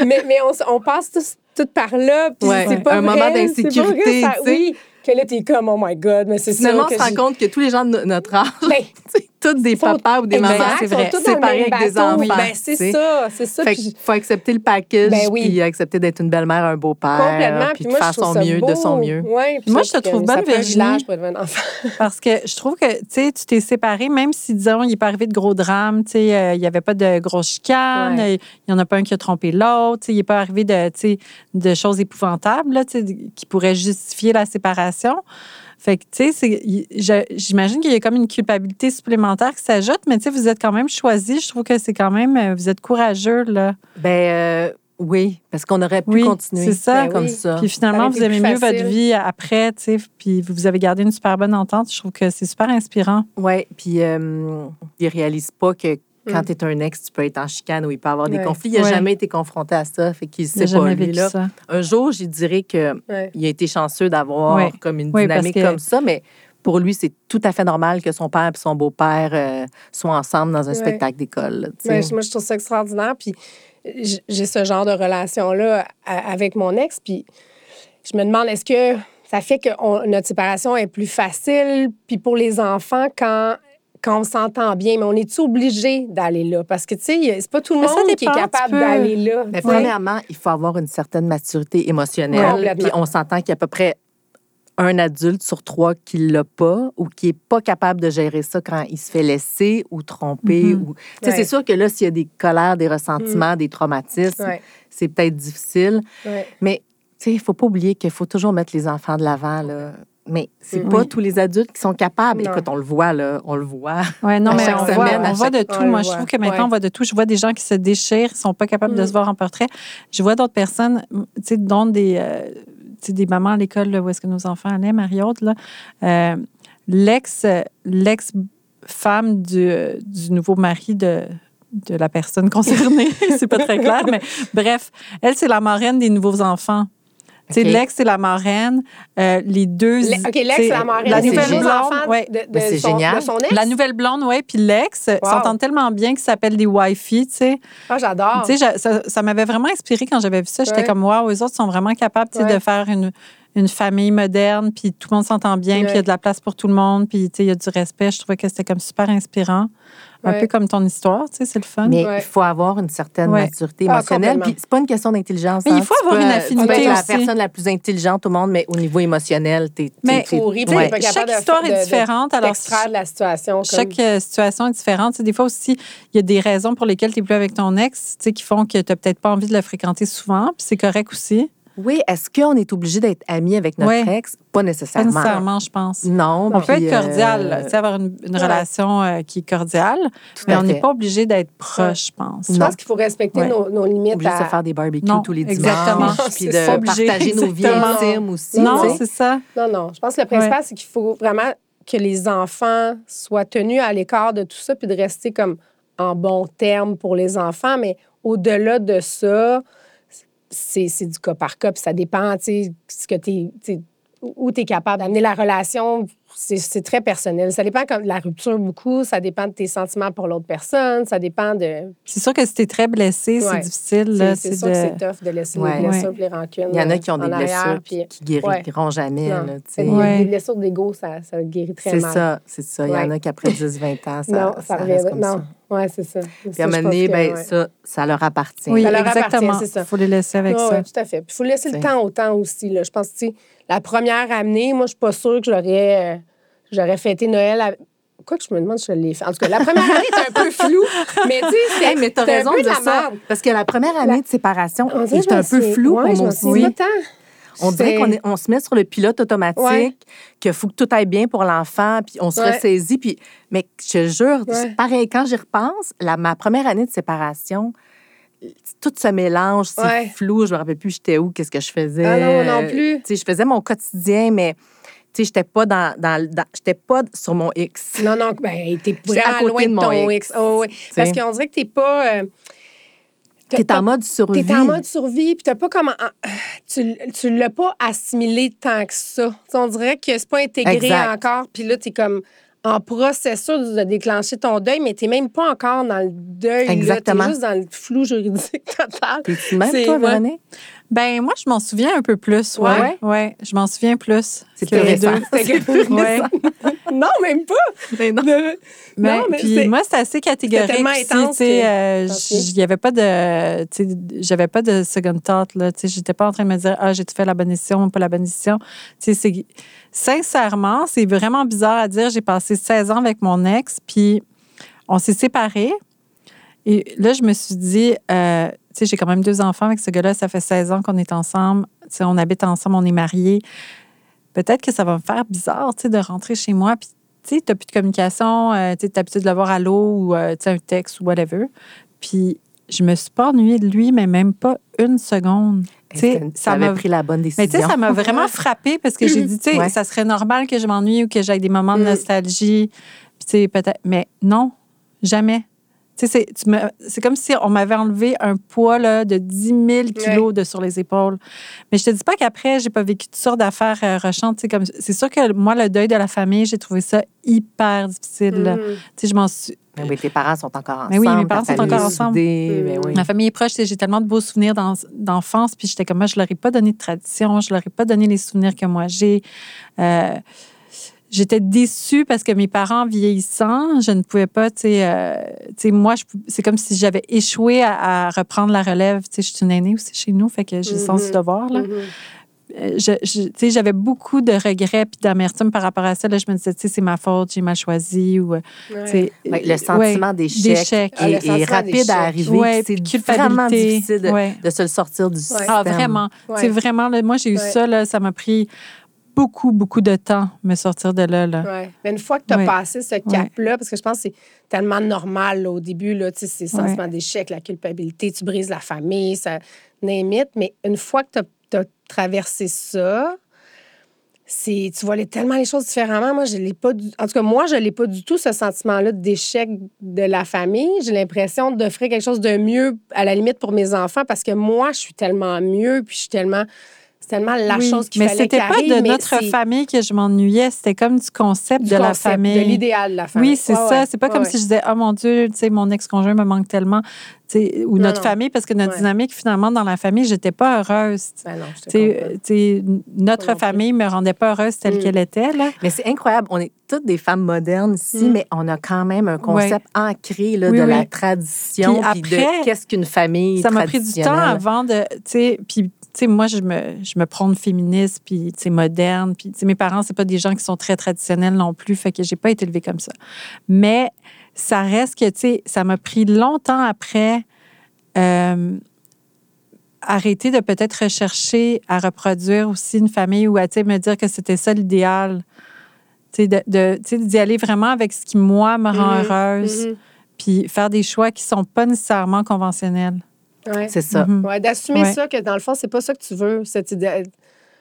mais mais on passe tout par là. Puis Ouais, c'est pas un vrai, moment d'insécurité. Oui, que là, t'es comme, oh my God, mais c'est ça. Finalement, on se rend compte que tous les gens de no- notre âge, Ben, c'est tous des papas ou des mamans, c'est sont vrai, séparés même avec des enfants. Ben, c'est ça, c'est ça. Fait puis qu'il faut accepter le package, Ben oui. puis accepter d'être une belle-mère, un beau-père, Complètement. puis Puis de faire son mieux, beau. de son mieux. Ouais, puis Moi, je te trouve bonne, Virginie. Parce que je trouve que, tu sais, tu t'es séparé, même si, disons, il n'est pas arrivé de gros drames, tu sais, euh, il n'y avait pas de grosses chicanes, Ouais. il n'y en a pas un qui a trompé l'autre, tu sais, il n'est pas arrivé de, tu sais, de choses épouvantables, là, tu sais, qui pourraient justifier la séparation. Fait que, tu sais, j'imagine qu'il y a comme une culpabilité supplémentaire qui s'ajoute, mais tu sais, vous êtes quand même choisi. Je trouve que c'est quand même, euh, vous êtes courageux, là. Ben euh, oui, parce qu'on aurait pu Oui, continuer c'est ça. comme Ben oui. ça. Puis finalement, vous aimez mieux votre vie après, tu sais, puis vous avez gardé une super bonne entente. Je trouve que c'est super inspirant. Oui, puis euh, ils réalisent pas que quand Mm. tu es un ex, tu peux être en chicane ou il peut y avoir des Ouais. conflits. Il n'a Ouais. jamais été confronté à ça, fait qu'il sait pas, lui. Là. ça. Un jour, je dirais que Ouais. a été chanceux d'avoir comme une dynamique que- comme ça, mais pour lui, c'est tout à fait normal que son père et son beau-père euh, soient ensemble dans un spectacle d'école. moi, je trouve ça extraordinaire. Puis j'ai ce genre de relation-là avec mon ex. Puis je me demande, est-ce que ça fait que on- notre séparation est plus facile? Puis pour les enfants, quand, quand on s'entend bien, mais on est-tu obligé d'aller là? Parce que, tu sais, c'est pas tout le Mais monde qui est capable d'aller là. Mais premièrement, il faut avoir une certaine maturité émotionnelle. Puis on s'entend qu'il y a à peu près un adulte sur trois qui l'a pas ou qui est pas capable de gérer ça quand il se fait laisser ou tromper. Ou... Tu sais, Ouais. C'est sûr que là, s'il y a des colères, des ressentiments, des traumatismes, Ouais, c'est peut-être difficile. ouais. Mais tu sais, il faut pas oublier qu'il faut toujours mettre les enfants de l'avant. Mais c'est Mm. pas Oui. tous les adultes qui sont capables. Non. Écoute, on le voit, là. On le voit. Oui, non, À mais on, semaine, voit, on voit de tout. on Moi, je trouve que maintenant, Ouais. on voit de tout. Je vois des gens qui se déchirent, qui ne sont pas capables de Mm. se voir en portrait. Je vois d'autres personnes, tu sais, dont des, euh, tu sais, des mamans à l'école là, où est-ce que nos enfants allaient, Marie-Aude, là. Euh, l'ex, l'ex-femme du, du nouveau mari de de la personne concernée, c'est pas très clair, mais bref, elle, c'est la marraine des nouveaux enfants. Tu sais, OK. l'ex, c'est la marraine. Euh, les deux. Le- OK, l'ex, c'est la marraine. La nouvelle blonde, enfants ouais. de, c'est son, génial. de son ex? La nouvelle blonde, oui, puis l'ex s'entendent tellement bien qu'ils s'appellent des Wi-Fi, tu sais. Ah, j'adore. Tu sais, ça, ça m'avait vraiment inspiré quand j'avais vu ça. J'étais Ouais. comme, waouh, eux autres sont vraiment capables Ouais. de faire une, une famille moderne, puis tout le monde s'entend bien, puis il y a de la place pour tout le monde, puis tu sais, il y a du respect. Je trouvais que c'était comme super inspirant. Un Ouais. peu comme ton histoire, tu sais, c'est le fun. Mais Ouais. il faut avoir une certaine Ouais. maturité Ah, émotionnelle. complètement. Puis c'est pas une question d'intelligence. Mais il hein. faut Tu avoir peux, une affinité Tu peux être la personne la plus intelligente au monde, mais au niveau émotionnel, t'es. t'es- pourri, Chaque histoire de- est de- différente. Alors, de la situation. Comme... Chaque euh, situation est différente. Tu sais, des fois aussi, il y a des raisons pour lesquelles tu n'es plus avec ton ex tu sais, qui font que tu n'as peut-être pas envie de le fréquenter souvent, puis c'est correct aussi. Oui, est-ce qu'on est obligé d'être amis avec notre Ouais. ex? Pas Pas nécessairement. nécessairement, je pense. Non. On peut puis, être cordial, euh, tu sais, avoir une, une ouais. relation euh, qui est cordiale, tout mais on n'est pas obligé d'être proche, je pense. Je Non. pense qu'il faut respecter Ouais. nos, nos limites. obligé de se à- faire des barbecues Non, tous les dimanches. exactement. Puis C'est pas de obligé, partager nos vies intimes aussi. Non, tu sais. c'est ça. Non, non. Je pense que le principal, c'est qu'il faut vraiment que les enfants soient tenus à l'écart de tout ça, puis de rester comme en bon terme pour les enfants. Mais au-delà de ça, c'est c'est du cas par cas, puis ça dépend, tu sais, ce que t'es- tu où tu es capable d'amener la relation. C'est c'est très personnel. Ça dépend comme de la rupture beaucoup, ça dépend de tes sentiments pour l'autre personne, ça dépend de... C'est sûr que si tu es très blessé, c'est Ouais. difficile. C'est là, c'est c'est sûr de- que c'est tough de laisser Ouais. les blessures Ouais. les rancunes Il y en a qui ont des arrière, blessures puis- qui guériront jamais. Là. C'est. Des blessures d'ego, ça, ça guérit très C'est mal. ça, c'est ça. Il y en a qui après 10-20 ans, ça, non, ça, ça revient. reste comme Non, ça. Oui, c'est ça. Puis à un moment donné, ben, ça, ça leur appartient. Oui, Ça leur exactement. c'est ça. Il faut les laisser avec Ouais, ça. ouais, tout à fait. Puis il faut laisser le C'est- temps au temps aussi. Là. Je pense que tu sais, la première année, moi, je suis pas sûre que j'aurais, euh, j'aurais fêté Noël. à- Quoi que je me demande si je l'ai fait. En tout cas, la première année est un peu floue, mais tu sais, c'est Hey, mais t'as c'est un raison peu de la ça. Parce que la première année de séparation On dirait que est je un peu ouais, pour je me pas tant. On dirait qu'on on se met sur le pilote automatique, Ouais. qu'il faut que tout aille bien pour l'enfant, puis on se Ouais. ressaisit. Puis, mais je te jure, Ouais. pareil, quand j'y repense, la, ma première année de séparation, tout se mélange, c'est flou, je me rappelle plus j'étais où, qu'est-ce que je faisais. Ah non, non plus. Tu sais, je faisais mon quotidien, mais tu sais, j'étais pas dans, dans, dans- j'étais pas sur mon X. Non, non, ben, t'es côté loin de de mon ton X, X. Oh, oui. Parce qu'on dirait que t'es pas. euh, T'es pas- en mode survie. T'es en mode survie, puis t'as pas comment. Tu, tu l'as pas assimilé tant que ça. Tu on dirait que c'est pas intégré Exact. encore, puis là, t'es comme en processus de déclencher ton deuil, mais t'es même pas encore dans le deuil. Exactement. T'es juste dans le flou juridique total. T'es-tu même, toi, ouais. Ben moi, je m'en souviens un peu plus. Ouais? Ouais, ouais, je m'en souviens plus. C'est les récent. deux. C'est plus Ouais. non, même pas. Mais non. De- Mais, Non, mais puis c'est- moi, c'était assez catégorique. C'était tellement intense tu sais, euh, n'y avait pas de, tu sais, j'avais pas de second thought là. Tu sais, j'étais pas en train de me dire ah j'ai fait la bonne décision ou pas la bonne décision? Tu sais, c'est sincèrement, c'est vraiment bizarre à dire. J'ai passé 16 ans avec mon ex, puis on s'est séparés. Et là, je me suis dit, euh, sais, j'ai quand même deux enfants avec ce gars-là. Ça fait 16 ans qu'on est ensemble. On habite ensemble, on est mariés. Peut-être que ça va me faire bizarre, tu sais, de rentrer chez moi. Puis, tu sais, t'as plus de communication. euh, tu t'as l'habitude de le voir à l'eau ou, euh, tu sais, un texte ou whatever. Puis, je me suis pas ennuyée de lui, mais même pas une seconde. Ça m'a pris la bonne décision. mais ça m'a vraiment frappée parce que j'ai dit, tu sais, Ouais. ça serait normal que je m'ennuie ou que j'aille des moments de Mm. nostalgie. Puis, peut-être. Mais non, jamais. Tu sais, c'est- tu me- c'est comme si on m'avait enlevé un poids là, de 10 000 kilos de sur les épaules. Mais je te dis pas qu'après, j'ai pas vécu toutes sortes d'affaires euh, rechantes. comme C'est sûr que moi, le deuil de la famille, j'ai trouvé ça hyper difficile. sais, je m'en suis. Mais oui, tes parents sont encore ensemble. Mais oui, mes parents sont encore ensemble. soudée, Mm. oui. Ma famille est proche, j'ai tellement de beaux souvenirs d'en- d'enfance, puis j'étais comme moi, je leur ai pas donné de tradition, je leur ai pas donné les souvenirs que moi j'ai. Euh, J'étais déçue parce que mes parents vieillissant, je ne pouvais pas, tu sais, euh, tu sais, moi, c'est comme si j'avais échoué à, à reprendre la relève. Tu sais, je suis une aînée aussi chez nous, fait que j'ai le sens du Mhm. devoir, là. Mhm. Euh, je, je- tu sais, j'avais beaucoup de regrets puis d'amertume par rapport à ça. Là, je me disais, tu sais, c'est ma faute, j'ai mal choisi. Ou, euh, Ouais. tu sais, Ouais, le sentiment d'échec d'échec. Ah, est, rapide à arriver. Ouais, c'est vraiment culpabilité. difficile de, Ouais. de se le sortir du système. Ah, vraiment. Ouais. C'est vraiment, là, moi, j'ai eu Ouais. ça, là, ça m'a pris beaucoup, beaucoup de temps me sortir de là. là. Ouais. Mais une fois que tu as Ouais. passé ce cap-là, parce que je pense que c'est tellement normal là, au début, là, tu sais, c'est le sentiment d'échec, la culpabilité, tu brises la famille, ça n'imite. Mais une fois que tu as, traversé ça, c'est tu vois les- tellement les choses différemment. Moi, je l'ai pas du, en tout cas, moi, je l'ai pas du tout, ce sentiment-là d'échec de la famille. J'ai l'impression d'offrir quelque chose de mieux, à la limite, pour mes enfants, parce que moi, je suis tellement mieux, puis je suis tellement... Tellement la Oui, chose qu'il mais fallait c'était qu'il pas arrive, de mais notre famille que je m'ennuyais, c'était comme du concept du de la famille. de l'idéal de la famille. Oui, c'est Ouais, ça. ouais. C'est pas Ouais, comme si je disais, oh mon Dieu, tu sais, mon ex-conjoint me manque tellement. Tu sais, Ou Non, notre non. famille, parce que notre Ouais. dynamique, finalement, dans la famille, j'étais pas heureuse. Ben non, je te notre famille me rendait pas heureuse telle Mm. qu'elle était. Là. Mais c'est incroyable. On est toutes des femmes modernes ici, Mm. mais on a quand même un concept ancré là, Oui, de oui. la tradition Puis puis après, de qu'est-ce qu'une famille Ça m'a pris du temps avant de. Tu sais, puis, tu sais, moi, je me, je me prône féministe, puis, tu sais, moderne. Puis, tu sais, mes parents, c'est pas des gens qui sont très traditionnels non plus, fait que j'ai pas été élevée comme ça. Mais ça reste que, tu sais, ça m'a pris longtemps après euh, arrêter de peut-être rechercher à reproduire aussi une famille ou à, tu sais, me dire que c'était ça l'idéal. Tu sais, de, de- tu sais, d'y aller vraiment avec ce qui, moi, me rend Mhm, heureuse, Mhm. puis faire des choix qui sont pas nécessairement conventionnels. Ouais. C'est ça. Mhm. Ouais, d'assumer Ouais. ça, que dans le fond, c'est pas ça que tu veux, cette idée.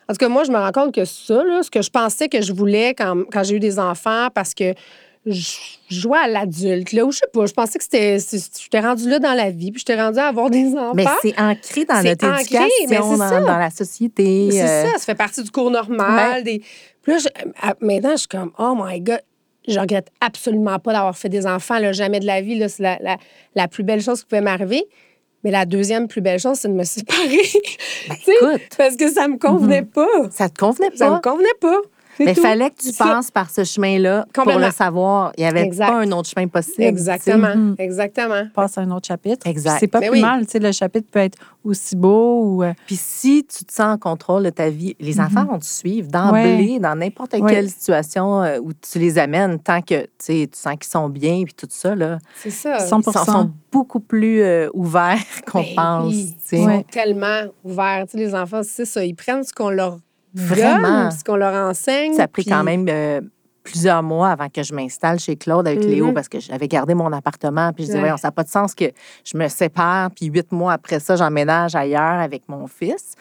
En tout cas, moi, je me rends compte que ça, là, ce que je pensais que je voulais quand, quand j'ai eu des enfants, parce que je jouais à l'adulte, là, ou je sais pas, je pensais que c'était. J'étais rendue là dans la vie, puis j'étais rendue à avoir des enfants. Mais c'est ancré dans notre ancré, éducation, dans, ça. dans la société. C'est euh, ça, ça fait partie du cours normal. Des... Puis là, je- maintenant, je suis comme, oh my God, je regrette absolument pas d'avoir fait des enfants, là, jamais de la vie. C'est la, la- la plus belle chose qui pouvait m'arriver. Mais la deuxième plus belle chose, c'est de me séparer. Ben, écoute, parce que ça me convenait pas. ça te convenait Ça me pas? convenait pas. Mais il fallait que tu passes par ce chemin-là pour le savoir. Il n'y avait Exact. pas un autre chemin possible. Exactement, Mhm. exactement. passe à un autre chapitre. Exact. C'est pas Mais plus oui. mal. Tu sais, le chapitre peut être aussi beau ou. euh, Puis si tu te sens en contrôle de ta vie, les enfants vont te suivre d'emblée dans n'importe Ouais. quelle situation euh, où tu les amènes tant que tu sais, tu sens qu'ils sont bien puis tout ça. C'est ça. 100 Ils sont, sont beaucoup plus euh, ouverts qu'on Ben pense. oui. tu sais. Ils Ouais. sont tellement ouverts. Tu sais, les enfants, c'est ça. Ils prennent ce qu'on leur Vraiment. ce qu'on leur enseigne. Ça a pris puis- quand même euh, plusieurs mois avant que je m'installe chez Claude avec Léo Mhm. parce que j'avais gardé mon appartement. Puis je disais, Ouais. ça n'a pas de sens que je me sépare. Puis huit mois après ça, j'emménage ailleurs avec mon fils.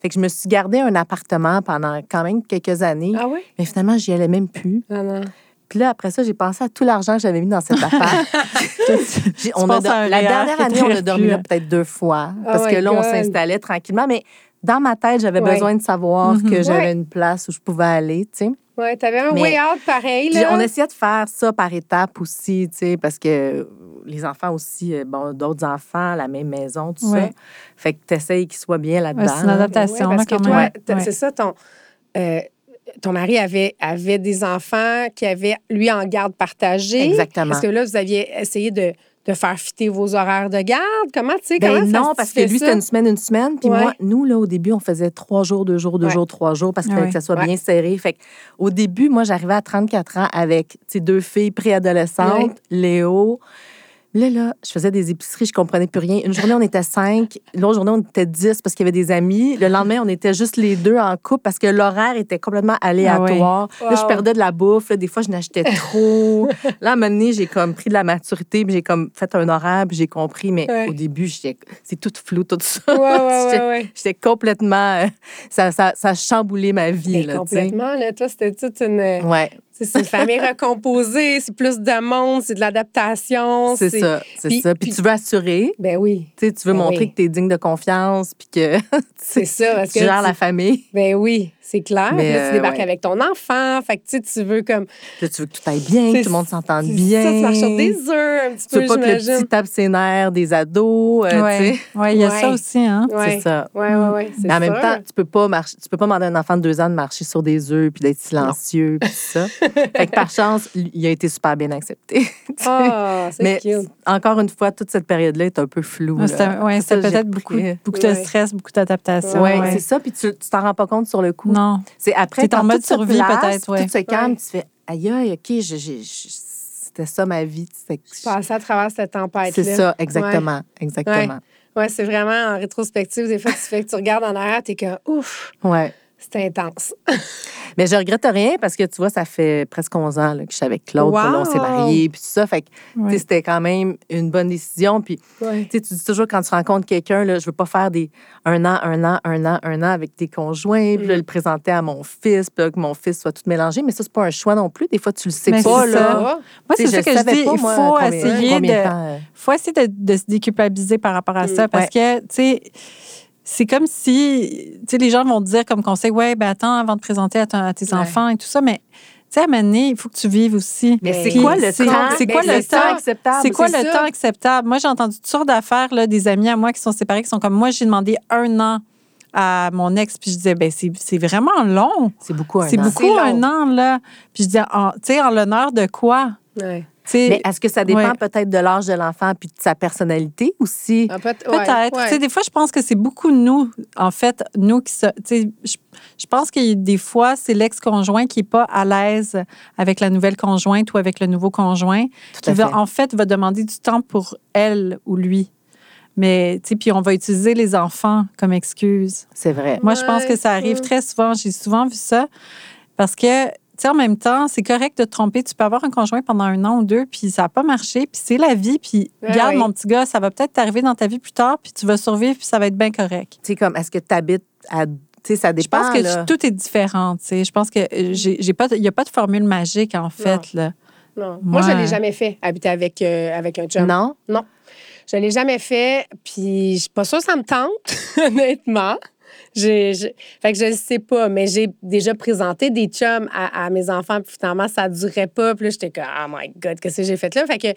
Fait que je me suis gardé un appartement pendant quand même quelques années. Ah oui? Mais finalement, j'y allais même plus. Non. Puis là, après ça, j'ai pensé à tout l'argent que j'avais mis dans cet appart. J'ai- on a la dernière année, on a dormi là peut-être deux fois. Oh Parce que là, on s'installait tranquillement. Mais dans ma tête, j'avais Ouais. besoin de savoir que j'avais Ouais. une place où je pouvais aller, tu sais. Ouais, t'avais un Mais- way out pareil, là. on essayait de faire ça par étapes aussi, tu sais, parce que les enfants aussi, euh, bon, d'autres enfants, la même maison, tout ça. Fait que tu essayes qu'ils soient bien là-dedans. Ouais, c'est une adaptation. Ouais, parce là, que quand toi, même. t'as- Ouais. c'est ça, ton, euh, ton mari avait, avait des enfants qui avaient, lui, en garde partagée. Exactement. Est-ce que là, vous aviez essayé de, de faire fitter vos horaires de garde? Comment, tu sais, comment Ben ça non, parce que lui, c'était une semaine, une semaine. Puis Ouais. moi, nous, là, au début, on faisait trois jours, deux jours, deux Ouais. jours, trois jours, parce qu'il fallait ouais. que ça soit bien serré. Fait que, au début, moi, j'arrivais à 34 ans avec deux filles préadolescentes. Léo. Là, là, je faisais des épiceries, je comprenais plus rien. Une journée, on était cinq. L'autre journée, on était dix parce qu'il y avait des amis. Le lendemain, on était juste les deux en couple parce que l'horaire était complètement aléatoire. Ah ouais. Là, je perdais de la bouffe. Là, des fois, je n'achetais trop. là, à un moment donné, j'ai comme pris de la maturité, puis j'ai comme fait un horaire, puis j'ai compris. Mais Ouais. au début, c'est tout flou, tout ça. Ouais, ouais, J'étais- ouais, ouais. Complètement... euh, ça, ça, ça a chamboulé ma vie, là, complètement, là. Toi, c'était toute une... Ouais, tu sais, C'est une famille recomposée, c'est plus de monde, c'est de l'adaptation. c'est ça, c'est Puis- ça. Puis, puis- tu veux assurer, Ben oui, tu sais, tu veux Ben montrer oui. que tu es digne de confiance, puis que c'est ça. Parce tu que gères tu- la famille. Ben oui, c'est clair. Mais, là, tu euh, débarques ouais. avec ton enfant. Fait que tu sais, tu veux comme. Là, tu veux que tout aille bien, que tout le monde s'entende bien. Ça, tu marches sur des œufs un petit Tu veux pas que le petit tape ses nerfs des ados, euh, Ouais. tu sais. Ouais, il y a ça aussi, hein? Ouais. C'est ça. Ouais, ouais, ouais. c'est Mais en même temps, tu peux pas marcher, tu peux pas demander à un enfant de deux ans de marcher sur des œufs puis d'être silencieux puis ça. fait que par chance, il a été super bien accepté. Ah, c'est Mais cute. Encore une fois, toute cette période-là est un peu floue. Ouais, C'est peut-être beaucoup, beaucoup de Ouais. stress, beaucoup d'adaptation. Ouais. c'est ça. Puis tu tu t'en rends pas compte sur le coup. Non. C'est après T'es en quand mode survie, peut-être, ouais. Tout se calme, Ouais. tu fais aïe aïe, ok, je- je- je- c'était ça ma vie. C'était- Passer à travers cette tempête-là. C'est ça, exactement, exactement. Ouais, c'est vraiment en rétrospective. Des fois, tu fais que tu regardes en arrière, t'es comme ouf, Ouais. C'est intense. Mais je regrette rien parce que tu vois, ça fait presque 11 ans là, que je suis avec Claude, puis là, on s'est Wow! mariés, puis tout ça. Fait que c'était quand même une bonne décision. Puis Ouais. tu sais, tu dis toujours quand tu rencontres quelqu'un, là, je veux pas faire des un an, un an, un an, un an avec tes conjoints, puis là, Mm. le présenter à mon fils, puis là, que mon fils soit tout mélangé. Mais ça, c'est pas un choix non plus. Des fois, tu le sais Mais pas. là. ça. Moi, c'est ça que je dis. Il faut essayer de. faut essayer de, de se déculpabiliser par rapport à ça. Parce que, tu sais, c'est comme si, tu sais, les gens vont te dire comme conseil, ouais, ben attends avant de présenter à, ton- à tes Ouais. enfants et tout ça, mais, tu sais, à donné, il faut que tu vives aussi. Mais c'est quoi le temps? C'est quoi Ben, le temps? acceptable? C'est quoi le temps acceptable? Moi, j'ai entendu toutes sortes d'affaires, là, des amis à moi qui sont séparés, qui sont comme moi, j'ai demandé un an à mon ex, puis je disais, ben c'est c'est vraiment long. C'est beaucoup un C'est an. beaucoup C'est long. un an, là. Puis je disais, tu sais, en l'honneur de quoi? Ouais. Mais est-ce que ça dépend Ouais. peut-être de l'âge de l'enfant puis de sa personnalité aussi? Ah, peut- Peut-être. ouais. Tu sais, des fois, je pense que c'est beaucoup nous, en fait, nous qui se- tu sais, je, je pense que des fois, c'est l'ex-conjoint qui n'est pas à l'aise avec la nouvelle conjointe ou avec le nouveau conjoint, qui à va, fait. en fait, va demander du temps pour elle ou lui. Mais, tu sais, puis on va utiliser les enfants comme excuse. C'est vrai. Moi, je pense que ça arrive ouais. très souvent. J'ai souvent vu ça. Parce que, sais, en même temps, c'est correct de te tromper. Tu peux avoir un conjoint pendant un an ou deux, puis ça n'a pas marché, puis c'est la vie. Puis, Ouais, regarde, oui. mon petit gars, ça va peut-être t'arriver dans ta vie plus tard, puis tu vas survivre, puis ça va être bien correct. Tu sais, comme, est-ce que tu habites à. Tu sais, ça Je dépend. pense que là. tout est différent. tu sais. Je pense que j'ai j'ai pas, il n'y a pas de formule magique, en fait. Là. Non. Moi, je ne l'ai jamais fait, habiter avec, euh, avec un chum. Non? Je ne l'ai jamais fait, puis je suis pas sûre que ça me tente, honnêtement. J'ai, j'ai- Fait que je ne sais pas, mais j'ai déjà présenté des chums à, à mes enfants, puis finalement, ça ne durait pas. Puis là, j'étais comme, oh my God, qu'est-ce que j'ai fait là? Fait que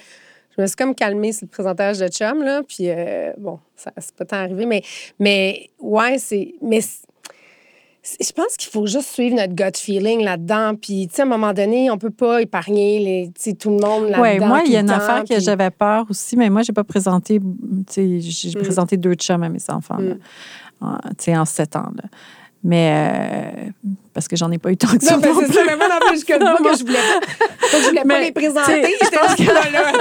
je me suis comme calmée sur le présentage de chums, là. Puis euh, bon, ça c'est pas tant arrivé, mais, mais ouais, c'est. Mais Je pense qu'il faut juste suivre notre gut feeling là-dedans. Puis, tu sais, à un moment donné, on peut pas épargner les, tout le monde là-dedans. Oui, moi, il y a une affaire que j'avais peur aussi, mais moi, j'ai pas présenté, tu sais, j'ai Mm. présenté deux chums à mes enfants, Mm. En- sais, en sept ans, là. Mais, euh, parce que j'en ai pas eu tant que ça. Non, mais c'est ça, mais moi, non plus, je que je voulais pas, je voulais pas les présenter? J'étais là.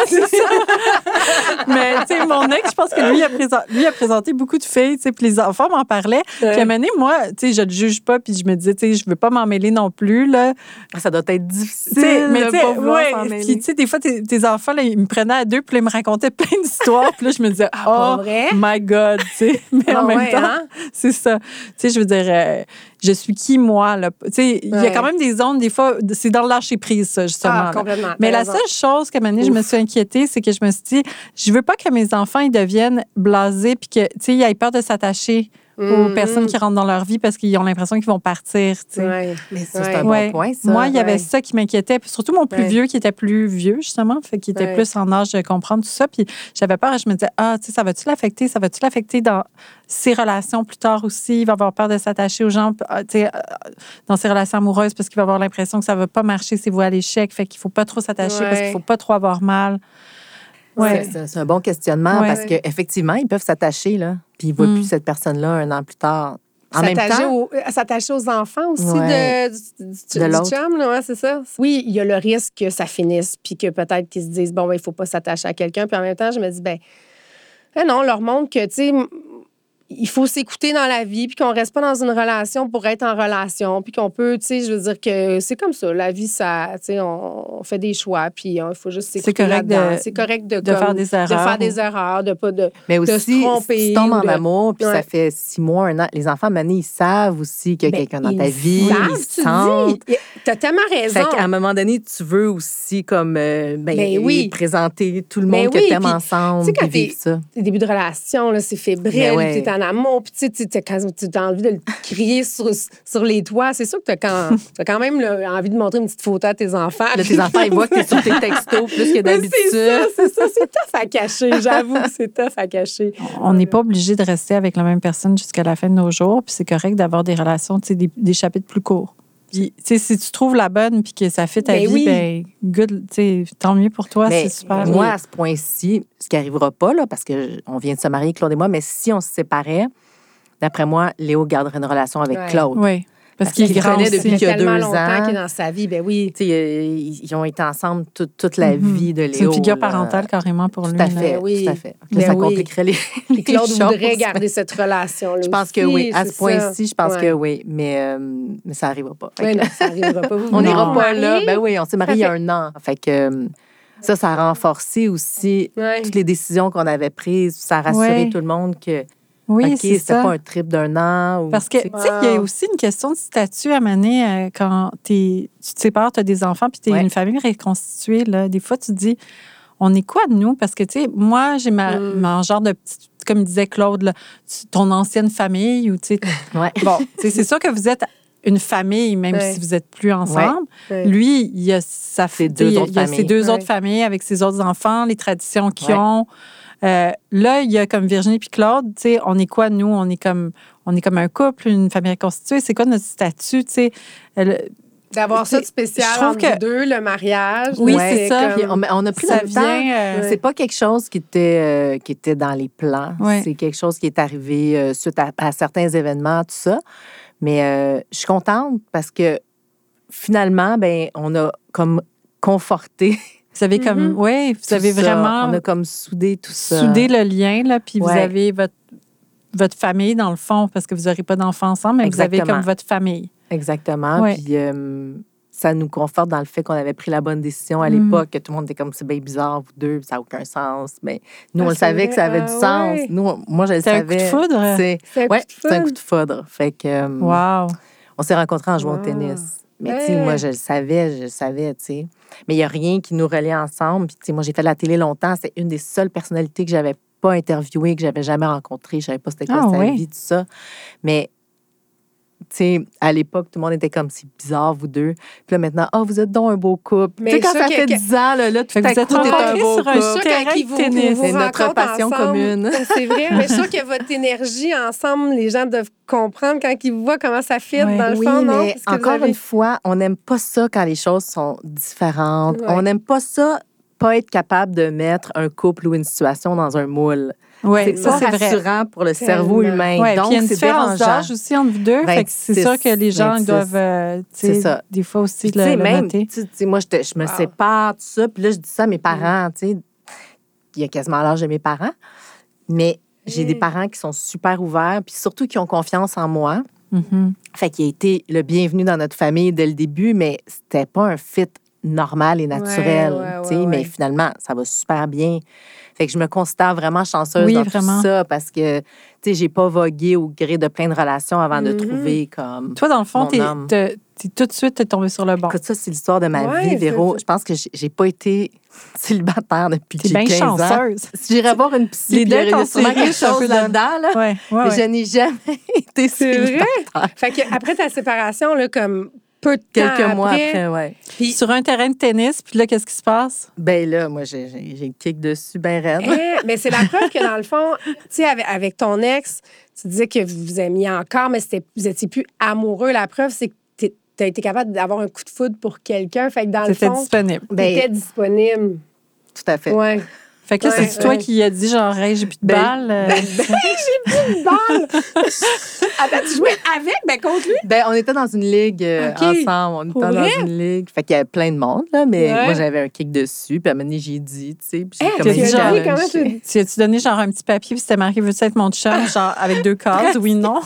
Mais, tu sais, mon ex, je pense que lui a, présent- lui a présenté beaucoup de filles, tu sais, puis les enfants m'en parlaient. Puis à un moment donné, moi, tu sais, je le juge pas, puis je me disais, tu sais, je veux pas m'en mêler non plus, là. Ça doit être difficile mais de tu sais, pas vouloir ouais, s'en puis mêler. tu sais, des fois, tes, tes enfants, là, ils me prenaient à deux, puis ils me racontaient plein d'histoires, puis là, je me disais, pas oh my God, tu sais. Mais en Ah même ouais, temps, hein? c'est ça. Tu sais, je veux dire, euh, je suis qui, moi, là? Tu sais, il y a quand même des zones, des fois, c'est dans le lâcher-prise, ça, justement. Ah, complètement. Mais la raison. seule chose que maintenant je me suis inquiétée, c'est que je me suis dit, je veux pas que mes enfants ils deviennent blasés puis que tu sais ils aient peur de s'attacher aux Mhm. personnes qui rentrent dans leur vie parce qu'ils ont l'impression qu'ils vont partir. tu sais. Ouais. Mais ça, Ouais. c'est un bon Ouais. point, ça. Moi, il y avait ouais. ça qui m'inquiétait. Puis surtout mon plus Ouais. vieux qui était plus vieux, justement, fait qu'il était Ouais. plus en âge de comprendre tout ça. Puis j'avais peur et je me disais, ah, tu sais, ça va-tu l'affecter? Ça va-tu l'affecter dans ses relations plus tard aussi? Il va avoir peur de s'attacher aux gens, ah, tu sais, euh, dans ses relations amoureuses parce qu'il va avoir l'impression que ça va pas marcher, c'est voué à l'échec. Fait qu'il faut pas trop s'attacher parce qu'il faut pas trop avoir mal. Ouais. C'est- un bon questionnement Ouais. parce qu'effectivement, ils peuvent s'attacher, là, puis ils ne voient Mm. plus cette personne-là un an plus tard. En même S'attacher temps, aux- euh, S'attacher aux enfants aussi Ouais. de, du, du- De du chum, là, ouais, c'est ça. Oui, il y a le risque que ça finisse, puis que peut-être qu'ils se disent, bon, ben, il faut pas s'attacher à quelqu'un. Puis en même temps, je me dis, ben, eh non, on leur montre que, tu sais, il faut s'écouter dans la vie, puis qu'on reste pas dans une relation pour être en relation, puis qu'on peut, tu sais, je veux dire que c'est comme ça. La vie, ça, tu sais, on, on fait des choix, puis euh, il faut juste s'écouter de- là-dedans. C'est correct de, de comme, faire des de erreurs faire ou- des erreurs, de pas de... mais de se aussi, si tromper tu tombes en de- amour, puis ça fait six mois, un an, les enfants, maintenant, ils savent aussi qu'il y a Ben, quelqu'un dans ta vie, savent, ils tu sentent. T'as tellement raison. Fait qu'à un moment donné, tu veux aussi comme euh, ben, Ben oui. présenter tout le Ben monde oui, que t'aimes puis, ensemble, tu sais, quand. Tes débuts de relation, là, c'est fébrile, Tu en amour, puis tu sais, tu- tu- quand tu as envie de le crier sur, sur les toits, c'est sûr que tu as quand, même là, envie de montrer une petite photo à tes enfants. Là, tes enfants, ils voient que t'es sur tes textos plus que d'habitude. C'est ça, c'est ça, c'est tough à cacher, j'avoue, c'est tough à cacher. On n'est pas obligé de rester avec la même personne jusqu'à la fin de nos jours, puis c'est correct d'avoir des relations, tu sais, des, des chapitres plus courts. Puis, tu sais, si tu trouves la bonne puis que ça fait ta Ben vie, oui. ben, good, tant mieux pour toi, Mais c'est super. moi, à ce point-ci, ce qui n'arrivera pas, là, parce qu'on vient de se marier, Claude et moi, mais si on se séparait, d'après moi, Léo garderait une relation avec Ouais. Claude. Oui, parce Parce qu'il grand connaît depuis Il y a qu'il y a deux longtemps ans. qu'il est dans sa vie, ben oui. Tu sais, euh, ils ont été ensemble toute, toute la Mhm. vie de Léo. C'est une figure parentale carrément pour Tout lui. à fait, oui. tout à fait. Ben ça oui. compliquerait les, les Claude choses. voudrait garder cette relation Je pense que oui. À ce point-ci, je pense Ouais. que oui. Mais, euh, mais ça n'arrivera pas. Que- non, ça n'arrivera pas. Vous on n'ira pas là. Ben oui, on s'est mariés il y a un an. Fait que euh, ça, ça a renforcé aussi Ouais. toutes les décisions qu'on avait prises. Ça a rassuré Ouais. tout le monde que, Oui, c'est ça. pas un trip d'un an. Ou, Parce que, tu sais, il y a aussi une question de statut à mener euh, quand t'es- tu te sépares, tu as des enfants, puis tu es Ouais. une famille reconstituée. Là. Des fois, tu te dis, on est quoi de nous? Parce que, tu sais, moi, j'ai ma, Mm. mon genre de petite, comme disait Claude, là, ton ancienne famille, ou tu sais, Ouais. bon, c'est sûr que vous êtes une famille, même Ouais. si vous n'êtes plus ensemble. Ouais. Lui, il y a sa Ses deux il autres il y a ses familles. deux autres familles avec ses autres enfants, les traditions qu'ils ont. Euh, là, il y a comme Virginie puis Claude, tu sais, on est quoi, nous? On est comme, on est comme un couple, une famille constituée. C'est quoi notre statut, tu sais? Elle- D'avoir ça de spécial Je trouve entre que- deux, le mariage. Oui, c'est ça. Comme- on, on a pris ça notre temps. vient... euh, C'est pas quelque chose qui était, euh, qui était dans les plans. Ouais. C'est quelque chose qui est arrivé euh, suite à, à certains événements, tout ça. Mais euh, je suis contente parce que finalement, ben, on a comme conforté. Vous avez comme, Mhm. oui, vous tout avez ça. vraiment On a comme soudé tout ça. soudé le lien, là, puis vous Ouais. avez votre, votre famille dans le fond, parce que vous n'aurez pas d'enfants ensemble, mais vous avez comme votre famille. Exactement. Ouais. Puis euh, ça nous conforte dans le fait qu'on avait pris la bonne décision à Mm. l'époque, que tout le monde était comme c'est bien bizarre, vous deux, ça n'a aucun sens. Mais nous, Ah, on le c'est savait que ça avait du Ah, sens. ouais. Nous, moi, je le C'est un coup de savais. foudre? C'est un coup ouais, de un foudre. coup de foudre. Fait que euh, Wow! on s'est rencontrés en jouant Wow. au tennis. Mais Ouais. tu sais, moi, je le savais, je le savais, tu sais. Mais il n'y a rien qui nous reliait ensemble. Puis, tu sais, moi, j'ai fait de la télé longtemps. C'est une des seules personnalités que j'avais pas interviewée, que j'avais jamais rencontrée. Je savais pas c'était quoi Ah, sa vie, tout ça. Mais sais, à l'époque, tout le monde était comme, c'est bizarre, vous deux. Puis là, maintenant, oh, vous êtes donc un beau couple. Mais tu sais, quand ça, fait que- 10 ans, là, là tout Fait que à vous êtes coup, t'es un beau sur un couple. C'est notre passion ensemble, commune. C'est vrai, mais je suis que votre énergie ensemble, les gens doivent comprendre quand ils vous voient comment ça fit Ouais. dans le Oui, fond, non? mais encore avez- une fois, on n'aime pas ça quand les choses sont différentes. Ouais. On n'aime pas ça, pas être capable de mettre un couple ou une situation dans un moule. Oui, c'est ça, pas c'est vrai. rassurant pour le cerveau humain. Ouais, Donc, il y a une c'est différence d'âge aussi entre vous deux. Que c'est 26, sûr que les gens ils 26. doivent, euh, ça. des fois aussi le, le même, noter. moi, je, te- je me Wow. sépare, tout ça. Puis là, je dis ça à mes parents, tu sais. Il y a quasiment l'âge de mes parents. Mais j'ai des Mm. parents qui sont super ouverts, puis surtout qui ont confiance en moi. Mhm. Fait qu'il a été le bienvenu dans notre famille dès le début, mais c'était pas un fit normal et naturel, Ouais, ouais, ouais, mais ouais. finalement, ça va super bien. Fait que je me considère vraiment chanceuse Oui, dans vraiment. tout ça parce que, tu sais, j'ai pas vogué au gré de plein de relations avant de Mhm. trouver comme... Toi, dans le fond, t'es, tout de suite t'es tombé sur le bon. Écoute, ça, c'est l'histoire de ma Ouais, vie, Véro. Je pense que j'ai- pas été célibataire depuis que T'es j'ai bien 15 ans. chanceuse. Si j'irais voir une psy, Les puis il y deux sûrement quelque chose peu de- là-dedans, là. Ouais, ouais, Mais je n'ai jamais été vrai? célibataire. Fait que après ta séparation, là, comme peu de temps Quelques mois après, ouais. Puis, Sur un terrain de tennis, puis là, qu'est-ce qui se passe? Ben là, moi, j'ai j'ai- kick dessus bien raide. hein, mais c'est la preuve que dans le fond, tu sais, avec, avec ton ex, tu disais que vous vous aimiez encore, mais c'était, vous étiez plus amoureux. La preuve, c'est que tu as été capable d'avoir un coup de foudre pour quelqu'un. Fait que dans le fond, disponible. Ben, étais disponible. Tout à fait. Ouais. Fait que là, Ouais, c'est toi qui as dit genre, hey, j'ai plus de Ben, balles? euh, Balle! Attends, tu jouais avec, ben contre lui? Ben, on était dans une ligue euh, ensemble. On était dans une ligue. Fait qu'il y avait plein de monde, là, mais Ouais. moi, j'avais un kick dessus. Puis à un moment donné, j'ai dit, tu sais. Puis j'ai challengé. comment tu- tu as-tu donné genre un petit papier, puis c'était marqué, veux-tu être mon chum, genre avec deux cases, oui, non?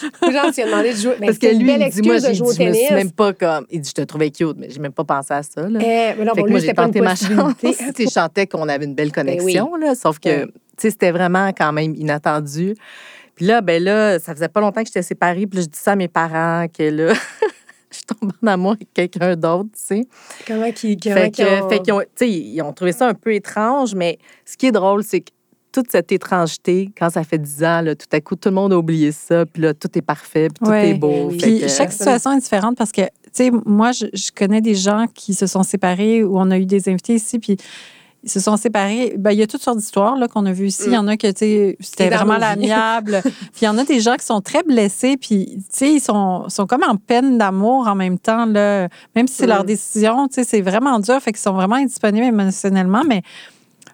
Genre, tu as demandé de jouer. Ben, Parce que lui, il dit, moi, j'ai dit, je me suis même pas comme. Il dit, je te trouvais cute, mais j'ai même pas pensé à ça, là. Eh, mais non, Fait pour que lui, moi, j'ai tenté ma chance. Tu chantais qu'on avait une belle connexion, là, sauf que, tu sais, c'était vraiment quand même inattendu. Puis là, ben là, ça faisait pas longtemps que j'étais séparée. Puis là, je dis ça à mes parents que là, je tombe en amour avec quelqu'un d'autre, tu sais. Comment Fait que, ont- fait ils ont trouvé ça un peu étrange, mais ce qui est drôle, c'est que toute cette étrangeté, quand ça fait 10 ans, là, tout à coup, tout le monde a oublié ça, puis là, tout est parfait, puis tout Ouais. est beau. Puis que- chaque situation est différente parce que, tu sais, moi, je, je connais des gens qui se sont séparés ou on a eu des invités ici, puis ils se sont séparés. Ben, il y a toutes sortes d'histoires là, qu'on a vues ici. Il y en a que, tu sais, c'était vraiment l'amiable. puis il y en a des gens qui sont très blessés, puis, tu sais, ils sont, sont comme en peine d'amour en même temps, là. Même si c'est leur Mm. décision, tu sais, c'est vraiment dur. Fait qu'ils sont vraiment indisponibles émotionnellement. Mais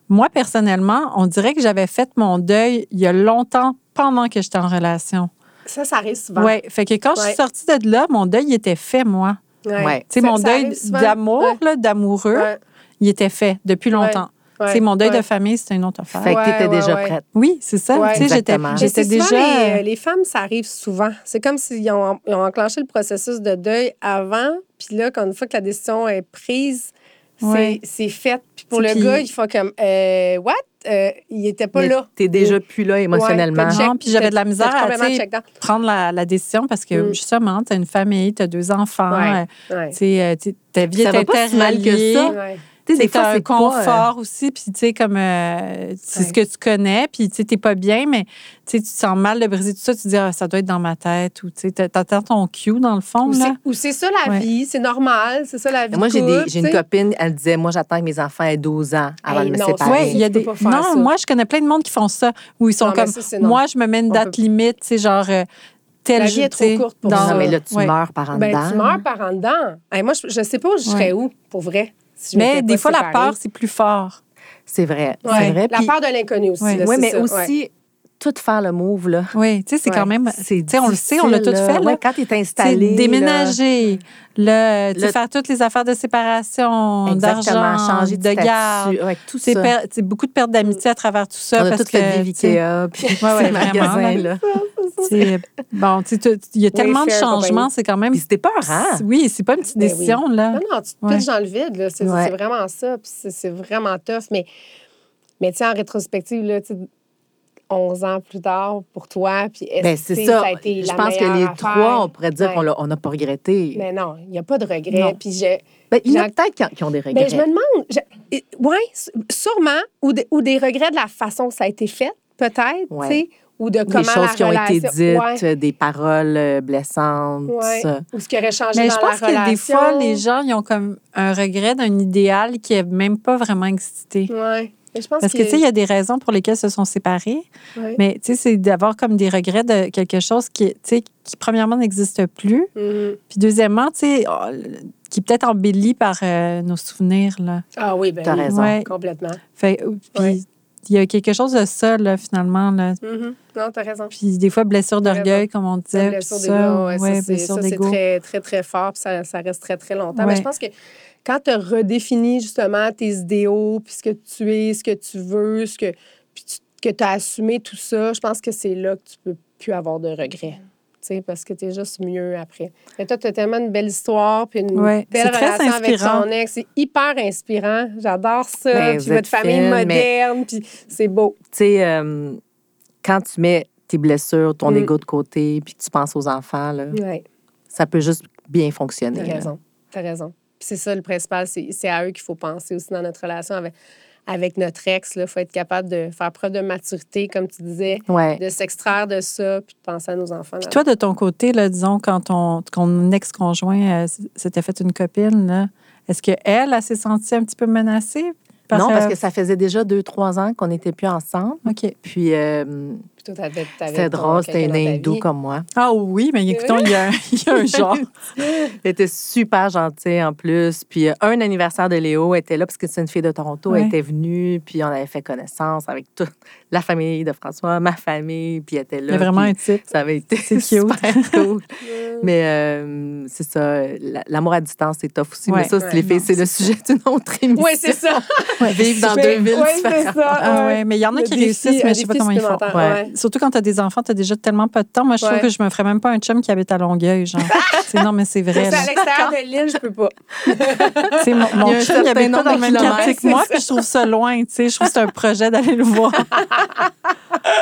moi, personnellement, on dirait que j'avais fait mon deuil il y a longtemps pendant que j'étais en relation. Ça, ça arrive souvent. Oui, fait que quand je suis sortie de là, mon deuil il était fait, moi. Ouais. Tu sais, mon deuil d'amour, Ouais. d'amoureux, Ouais, il était fait depuis longtemps. ouais, Tu sais, mon deuil ouais. de famille, c'était une autre affaire. Fait que t'étais ouais, déjà ouais. prête. Oui, c'est ça. Ouais. Tu sais, j'étais, c'est déjà. Les, les femmes, ça arrive souvent. C'est comme s'ils ont, ils ont enclenché le processus de deuil avant, puis là, quand une fois que la décision est prise, c'est, Ouais. c'est fait. Puis pour le gars, il faut comme euh, What? Euh, il était pas Mais là. T'es déjà plus là émotionnellement. Ouais, t'as check- Non, puis j'avais de la t'as- misère t'as à, prendre la, la décision parce que Mm. justement, tu as une famille, tu as deux enfants, Ouais, euh, euh, ta vie Ça est va pas si mal que ça. C'est des fois, un pas, euh, confort aussi, puis tu sais, comme euh, c'est ce que tu connais, puis tu sais, t'es pas bien, mais tu sais, tu te sens mal de briser tout ça, tu te dis, ah, ça doit être dans ma tête, ou tu sais, t'a- t'attends ton cue dans le fond, Ou là. c'est, ou c'est ça la Ouais. vie, c'est normal, c'est ça la vie. Moi, j'ai, une copine, elle disait, moi, j'attends que mes enfants aient 12 ans avant Hey, de me non, séparer. Il y a des. Non, ça. moi, je connais plein de monde qui font ça, où ils sont Non, comme. ça, c'est non. Moi, je me mets une date peut- limite, tu sais, genre. euh, tel La vie est trop courte pour dans- ça. Non, mais là, tu Ouais. meurs par en Ben, dedans. tu meurs par en dedans. Hey, moi, je, je sais pas où je serais où, pour vrai. Si Mais des fois, la séparée. peur, c'est plus fort. C'est vrai, Ouais. c'est vrai. La Puis- peur de l'inconnu aussi. Oui, mais ça, aussi, ouais. Tout faire le move, là. Oui, tu sais, c'est Ouais. quand même. C'est Tu sais, on le sait, on l'a tout fait, là. Ouais, quand tu es Tu sais, installé. là, déménager, le, Le- faire toutes les affaires de séparation, Exactement, d'argent, changer de, de garde. ouais, tout C'est ça. per- c'est beaucoup de pertes d'amitié à travers tout ça. On a parce tout fait que, sais, Ikea, puis Ouais, ouais, ces magasins, vraiment, là. Bon, tu sais, il y a tellement de changements, c'est quand même. Puis c'était peur, hein? c'est- Oui, c'est pas une petite Ben oui. décision, là. Non, non, tu te Ouais. pitches dans le vide. là. C'est vraiment ça. Puis c'est c'est vraiment tough. Mais, mais tu sais, en rétrospective, là, tu sais, 11 ans plus tard, pour toi, puis est-ce Ben, que, ça. a été Je la pense que les affaire? trois, on pourrait dire Ouais. qu'on n'a pas regretté. Mais non, il n'y a pas de regret. Non. Puis je, Ben, il y en a peut-être qui ont- qui ont des regrets. Ben, je me demande, oui, sûrement, ou, de- ou des regrets de la façon que ça a été fait, peut-être, Ouais. tu sais, ou de Des comment choses la qui ont été dites, Ouais, des paroles euh, blessantes. Ou ce qui aurait changé Mais dans je pense la que relation. des fois, les gens, ils ont comme un regret d'un idéal qui n'a même pas vraiment existé. Ouais. Mais je pense Parce que, tu sais, il y a des raisons pour lesquelles ils se sont séparés, mais, tu sais, c'est d'avoir comme des regrets de quelque chose qui, tu sais, qui premièrement, n'existe plus. Mhm. Puis, deuxièmement, tu sais, oh, qui est peut-être embelli par euh, nos souvenirs, là. Ah oui, ben T'as oui, raison. Ouais. complètement. Fait, puis. Il y a quelque chose de ça, là, finalement, là. Non, t'as raison. Puis, des fois, blessure d'orgueil, comme on La disait. blessure d'ego, ouais, ouais, c'est- très, très, très fort, puis ça, ça reste très, très longtemps. Mais je pense que quand tu as redéfini justement tes idéaux, puis ce que tu es, ce que tu veux, ce que, puis tu- que tu as assumé tout ça, je pense que c'est là que tu peux plus avoir de regrets. Parce que tu es juste mieux après. Mais toi, tu as tellement une belle histoire, puis une Ouais, belle relation avec ton ex. C'est hyper inspirant. J'adore ça. Ben, puis votre famille fine, mais- moderne, puis c'est beau. Tu sais, euh, quand tu mets tes blessures, ton Mm. ego de côté, puis que tu penses aux enfants, là, Ouais. ça peut juste bien fonctionner. T'as raison. T'as raison. Puis c'est ça le principal, c'est à eux qu'il faut penser aussi dans notre relation avec, avec notre ex. Il faut être capable de faire preuve de maturité, comme tu disais, Ouais. de s'extraire de ça, puis de penser à nos enfants. Puis toi, de ton côté, là, disons, quand ton, ton ex-conjoint euh, s'était fait une copine, est-ce qu'elle, elle, s'est sentie un petit peu menacée? non, parce que ça faisait déjà deux, trois ans qu'on n'était plus ensemble. OK. Puis euh, C'était drôle, c'était un hindou comme moi. Ah oui, mais écoutons, il y a, il y a un genre. Elle était super gentille en plus. Puis euh, un anniversaire de Léo était là parce que c'est une fille de Toronto. Ouais. Elle était venue, puis on avait fait connaissance avec toute la famille de François, ma famille, puis elle était là. Il y a vraiment un type. Ça avait été super cool. Mais euh, c'est ça, la- l'amour à distance, c'est tough aussi. Ouais. Mais ça, Ouais, les filles, c'est le sujet d'une autre émission. Oui, c'est ça. Vivre dans Mais- deux villes différentes. ça. Ah mais il y en a Le qui défi- réussissent, mais je sais pas comment ils font. Ouais. Surtout quand tu as des enfants, tu as déjà tellement pas de temps. Moi, je trouve que je me ferais même pas un chum qui habite à Longueuil, genre. C'est- non, mais c'est vrai. C'est à l'extérieur de l'île, je peux pas. Mon, mon Il chum, il habite pas dans le de même quartier que c'est moi, puis je trouve ça loin, tu sais. Je trouve que c'est un projet d'aller le voir.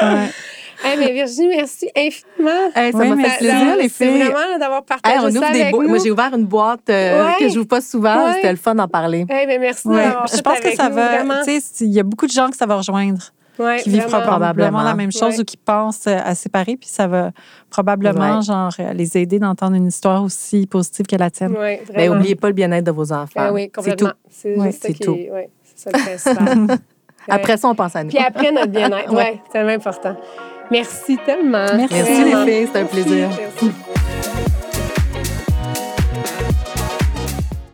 Ouais. Eh mais Virginie, merci infiniment. Hey, ça Oui, m'a mais fait plaisir, les C'est filles. vraiment là, d'avoir Hey, partagé ça des avec nous. Moi, j'ai ouvert une boîte euh, Ouais. que je n'ouvre pas souvent. Ouais. C'était le fun d'en parler. Eh bien, merci Ouais. d'avoir Je pense que ça nous, va. vraiment. Tu sais, il y a beaucoup de gens que ça va rejoindre, Ouais, qui vivent vraiment. probablement, la même chose Ouais. ou qui pensent euh, à séparer, puis ça va probablement, Ouais. genre, euh, les aider d'entendre une histoire aussi positive que la tienne. Mais vraiment. n'oubliez pas le bien-être de vos enfants. Ah oui, c'est tout. complètement. C'est ça c'est qui tout. c'est ça le principal. Après ça, on pense à nous. Puis après, notre bien-être. Ouais. Oui, c'est tellement important. Merci tellement. Merci. Les filles, c'était un plaisir. Merci.